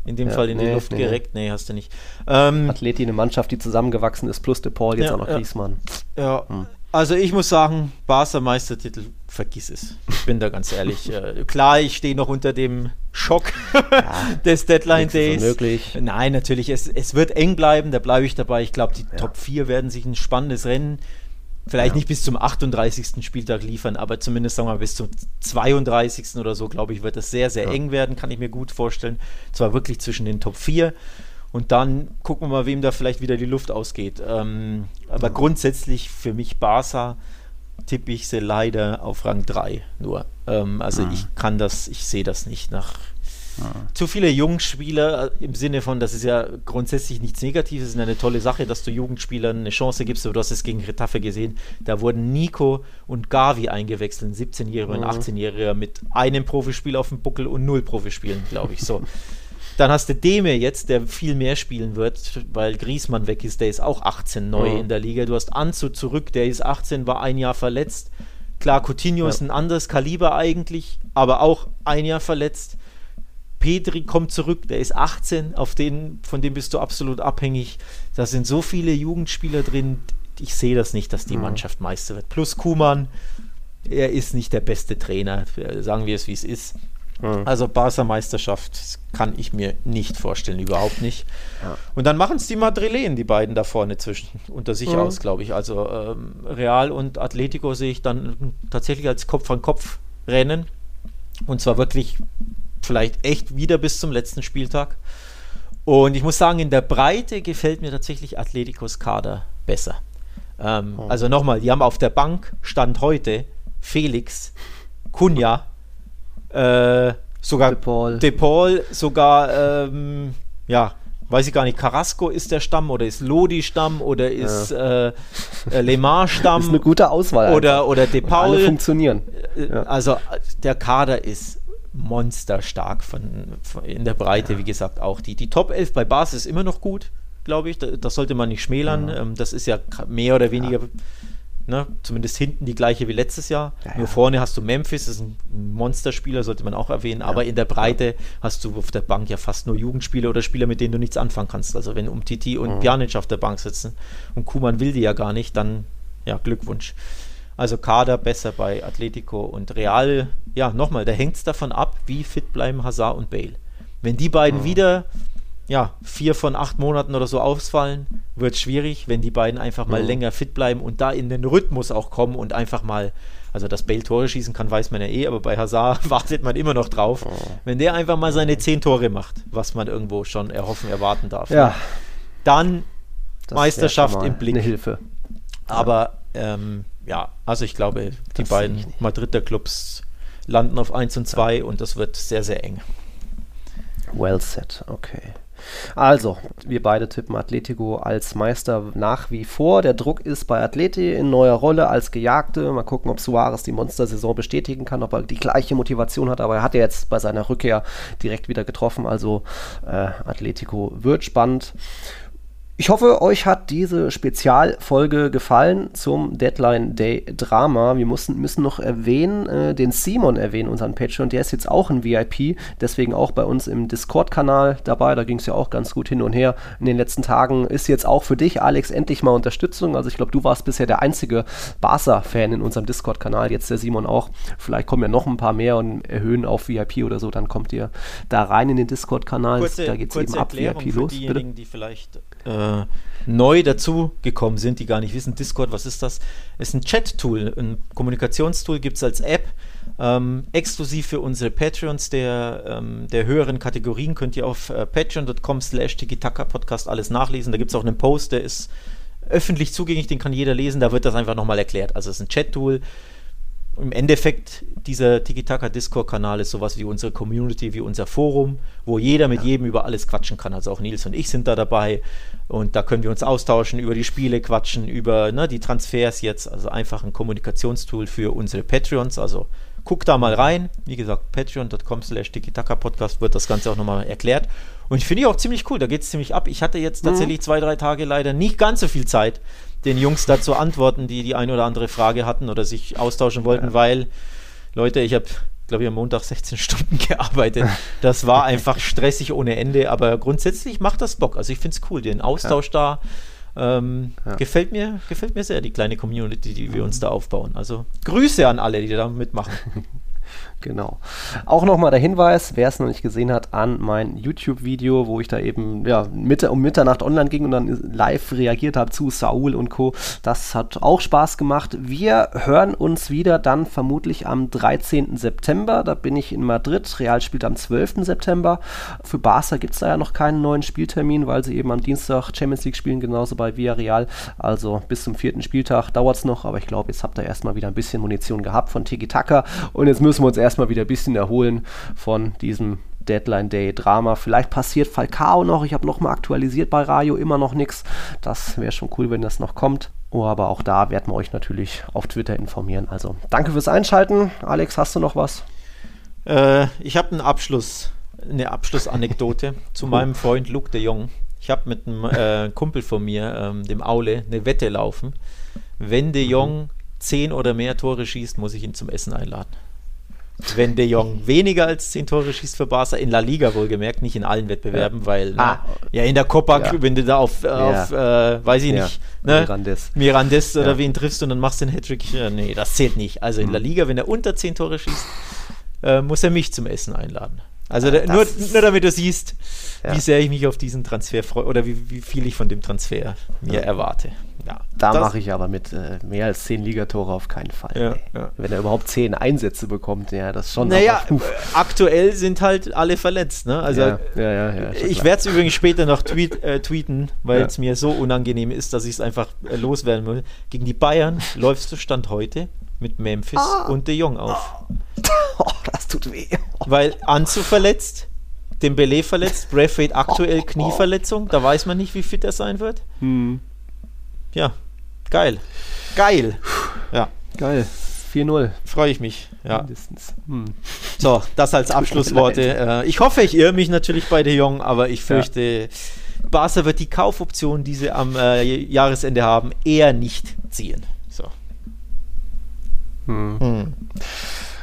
in dem ja, Fall in nee, die Luft nee, gereckt. Nee, hast du nicht. Ähm, Athleti, eine Mannschaft, die zusammengewachsen ist, plus De Paul, jetzt ja, auch noch Griezmann. Ja, hm. also ich muss sagen, Barca Meistertitel, vergiss es. Ich bin da ganz ehrlich. äh, klar, ich stehe noch unter dem Schock ja, des Deadline Days. Unmöglich. Nein, natürlich, es, es wird eng bleiben, da bleibe ich dabei. Ich glaube, die ja. Top 4 werden sich ein spannendes Rennen vielleicht ja. nicht bis zum 38. Spieltag liefern, aber zumindest sagen wir mal bis zum 32. oder so, glaube ich, wird es sehr, sehr ja. eng werden, kann ich mir gut vorstellen. Zwar wirklich zwischen den Top 4 und dann gucken wir mal, wem da vielleicht wieder die Luft ausgeht. Ähm, aber ja. grundsätzlich für mich Barca tippe ich sie leider auf Rang 3 nur. Ähm, also ich kann das, ich sehe das nicht nach zu viele Jungspieler äh, im Sinne von, das ist ja grundsätzlich nichts Negatives, es ist eine tolle Sache, dass du Jugendspielern eine Chance gibst. Aber du hast es gegen Retafe gesehen, da wurden Nico und Gavi eingewechselt, ein 17-Jähriger und ein 18-Jähriger mit einem Profispiel auf dem Buckel und null Profispielen, glaube ich. So. Dann hast du Deme jetzt, der viel mehr spielen wird, weil Griesmann weg ist, der ist auch 18 neu mhm. in der Liga. Du hast Anzu zurück, der ist 18, war ein Jahr verletzt. Klar, Coutinho ja. ist ein anderes Kaliber eigentlich, aber auch ein Jahr verletzt. Petri kommt zurück, der ist 18, auf den, von dem bist du absolut abhängig. Da sind so viele Jugendspieler drin, ich sehe das nicht, dass die Mannschaft Meister wird. Plus Kuman, er ist nicht der beste Trainer, sagen wir es wie es ist. Mhm. Also Barca-Meisterschaft kann ich mir nicht vorstellen, überhaupt nicht. Ja. Und dann machen es die Madrilen, die beiden da vorne zwischen, unter sich mhm. aus, glaube ich. Also ähm, Real und Atletico sehe ich dann tatsächlich als Kopf an Kopf rennen. Und zwar wirklich vielleicht echt wieder bis zum letzten Spieltag. Und ich muss sagen, in der Breite gefällt mir tatsächlich Atleticos Kader besser. Ähm, oh. Also nochmal, die haben auf der Bank Stand heute Felix, Kunja, äh, sogar De Paul, De Paul sogar, ähm, ja, weiß ich gar nicht, Carrasco ist der Stamm oder ist Lodi Stamm oder ist ja. äh, äh Lemar Stamm. ist eine gute Auswahl. Oder, oder De Paul. alle funktionieren. Äh, ja. Also der Kader ist monsterstark von, von, in der Breite, ja. wie gesagt, auch die. Die Top 11 bei Bas ist immer noch gut, glaube ich. Das, sollte man nicht schmälern. Ähm, das ist ja mehr oder weniger Ne? Zumindest hinten die gleiche wie letztes Jahr. Ja, Nur ja. vorne hast du Memphis, das ist ein Monsterspieler, sollte man auch erwähnen. Ja. Aber in der Breite hast du auf der Bank ja fast nur Jugendspieler oder Spieler, mit denen du nichts anfangen kannst. Also wenn um Titi und mhm. Pjanic auf der Bank sitzen und Kuman will die ja gar nicht, dann ja, Glückwunsch. Also Kader besser bei Atletico und Real. Ja, nochmal, da hängt es davon ab, wie fit bleiben Hazard und Bale. Wenn die beiden mhm. wieder ja, vier von acht Monaten oder so ausfallen, wird schwierig, wenn die beiden einfach mal mhm. länger fit bleiben und da in den Rhythmus auch kommen und einfach mal, also dass Bale Tore schießen kann, weiß man ja eh, aber bei Hazard wartet man immer noch drauf. Oh. Wenn der einfach mal seine zehn Tore macht, was man irgendwo schon erhoffen, erwarten darf, ja. dann das Meisterschaft im Blick. Eine Hilfe. Aber ähm, ja, also ich glaube, die das beiden Madrider Clubs landen auf 1 und 2 ja. und das wird sehr, sehr eng. Well set, okay. Also, wir beide tippen Atletico als Meister nach wie vor. Der Druck ist bei Atleti in neuer Rolle als Gejagte. Mal gucken, ob Suarez die Monstersaison bestätigen kann, ob er die gleiche Motivation hat. Aber er hat ja jetzt bei seiner Rückkehr direkt wieder getroffen. Also, äh, Atletico wird spannend. Ich hoffe, euch hat diese Spezialfolge gefallen zum Deadline Day Drama. Wir mussten, müssen noch erwähnen, äh, den Simon erwähnen, unseren Patreon. Der ist jetzt auch ein VIP, deswegen auch bei uns im Discord-Kanal dabei. Da ging es ja auch ganz gut hin und her in den letzten Tagen. Ist jetzt auch für dich, Alex, endlich mal Unterstützung. Also ich glaube, du warst bisher der einzige Barca-Fan in unserem Discord-Kanal. Jetzt der Simon auch. Vielleicht kommen ja noch ein paar mehr und erhöhen auf VIP oder so. Dann kommt ihr da rein in den Discord-Kanal. Da geht es eben ab VIP los. Diejenigen, bitte. die vielleicht äh, neu dazugekommen sind, die gar nicht wissen, Discord, was ist das? Ist ein Chat-Tool, ein Kommunikationstool, gibt es als App. Ähm, exklusiv für unsere Patreons der, ähm, der höheren Kategorien könnt ihr auf äh, patreon.com slash podcast alles nachlesen. Da gibt es auch einen Post, der ist öffentlich zugänglich, den kann jeder lesen, da wird das einfach nochmal erklärt. Also es ist ein Chat-Tool, im Endeffekt, dieser Tiki-Taka-Discord-Kanal ist sowas wie unsere Community, wie unser Forum, wo jeder mit ja. jedem über alles quatschen kann. Also auch Nils und ich sind da dabei und da können wir uns austauschen, über die Spiele quatschen, über ne, die Transfers jetzt. Also einfach ein Kommunikationstool für unsere Patreons. Also guck da mal rein. Wie gesagt, patreon.com slash Podcast wird das Ganze auch nochmal erklärt. Und ich finde ich auch ziemlich cool, da geht es ziemlich ab. Ich hatte jetzt mhm. tatsächlich mhm. zwei, drei Tage leider nicht ganz so viel Zeit, den Jungs dazu antworten, die die eine oder andere Frage hatten oder sich austauschen wollten, ja. weil, Leute, ich habe, glaube ich, am Montag 16 Stunden gearbeitet. Das war einfach stressig ohne Ende, aber grundsätzlich macht das Bock. Also ich finde es cool, den Austausch ja. da. Ähm, ja. gefällt, mir, gefällt mir sehr, die kleine Community, die wir uns da aufbauen. Also Grüße an alle, die da mitmachen. Genau. Auch nochmal der Hinweis, wer es noch nicht gesehen hat, an mein YouTube-Video, wo ich da eben ja, Mitte, um Mitternacht online ging und dann live reagiert habe zu Saul und Co. Das hat auch Spaß gemacht. Wir hören uns wieder dann vermutlich am 13. September. Da bin ich in Madrid. Real spielt am 12. September. Für Barca gibt es da ja noch keinen neuen Spieltermin, weil sie eben am Dienstag Champions League spielen, genauso bei Villarreal. Also bis zum vierten Spieltag dauert es noch, aber ich glaube, jetzt habt ihr erstmal wieder ein bisschen Munition gehabt von Tiki Taka und jetzt müssen wir uns erst erstmal wieder ein bisschen erholen von diesem Deadline Day Drama. Vielleicht passiert Falcao noch. Ich habe nochmal aktualisiert bei Radio, immer noch nichts. Das wäre schon cool, wenn das noch kommt. Oh, aber auch da werden wir euch natürlich auf Twitter informieren. Also danke fürs Einschalten. Alex, hast du noch was? Äh, ich habe einen Abschluss, eine Abschlussanekdote zu meinem Freund Luke de Jong. Ich habe mit einem äh, Kumpel von mir, ähm, dem Aule, eine Wette laufen. Wenn de Jong mhm. zehn oder mehr Tore schießt, muss ich ihn zum Essen einladen. Wenn De Jong weniger als 10 Tore schießt für Barca, in La Liga wohlgemerkt, nicht in allen Wettbewerben, ja. weil ne, ah. ja in der Copa, ja. wenn du da auf, äh, auf äh, weiß ich nicht, ne, Mirandes, Mirandes oder wen triffst und dann machst du den Hattrick, ja, nee, das zählt nicht. Also in La mhm. Liga, wenn er unter 10 Tore schießt, äh, muss er mich zum Essen einladen. Also da, nur, nur damit du siehst, wie sehr ich mich auf diesen Transfer freue oder wie, wie viel ich von dem Transfer mir erwarte. Ja, da mache ich aber mit äh, mehr als zehn Ligatore auf keinen Fall. Ja, ja. Wenn er überhaupt zehn Einsätze bekommt, ja, das schon. Naja, aber, aktuell sind halt alle verletzt. Ne? Also, ja, ja, ich werde es übrigens später noch tweet, äh, tweeten, weil es mir so unangenehm ist, dass ich es einfach äh, loswerden will. Gegen die Bayern läufst du Stand heute mit Memphis ah. und De Jong auf. Oh, das tut weh. Weil Anzu verletzt, Dembele verletzt, Braithwaite aktuell Knieverletzung, da weiß man nicht, wie fit er sein wird. Hm ja, geil. Geil. Ja. Geil. 4-0. Freue ich mich. Ja. Mindestens. Hm. So, das als Abschlussworte. Äh, ich hoffe, ich irre mich natürlich bei De Jong, aber ich fürchte, ja. Barca wird die Kaufoption, die sie am äh, Jahresende haben, eher nicht ziehen. So. Hm. Hm.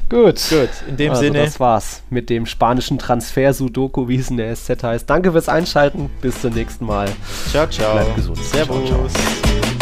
Gut. Gut, in dem also Sinne. Das war's mit dem spanischen Transfer-Sudoku, wie es in der SZ heißt. Danke fürs Einschalten. Bis zum nächsten Mal. Ciao, ciao. Bleibt gesund. Servus. Ciao, ciao.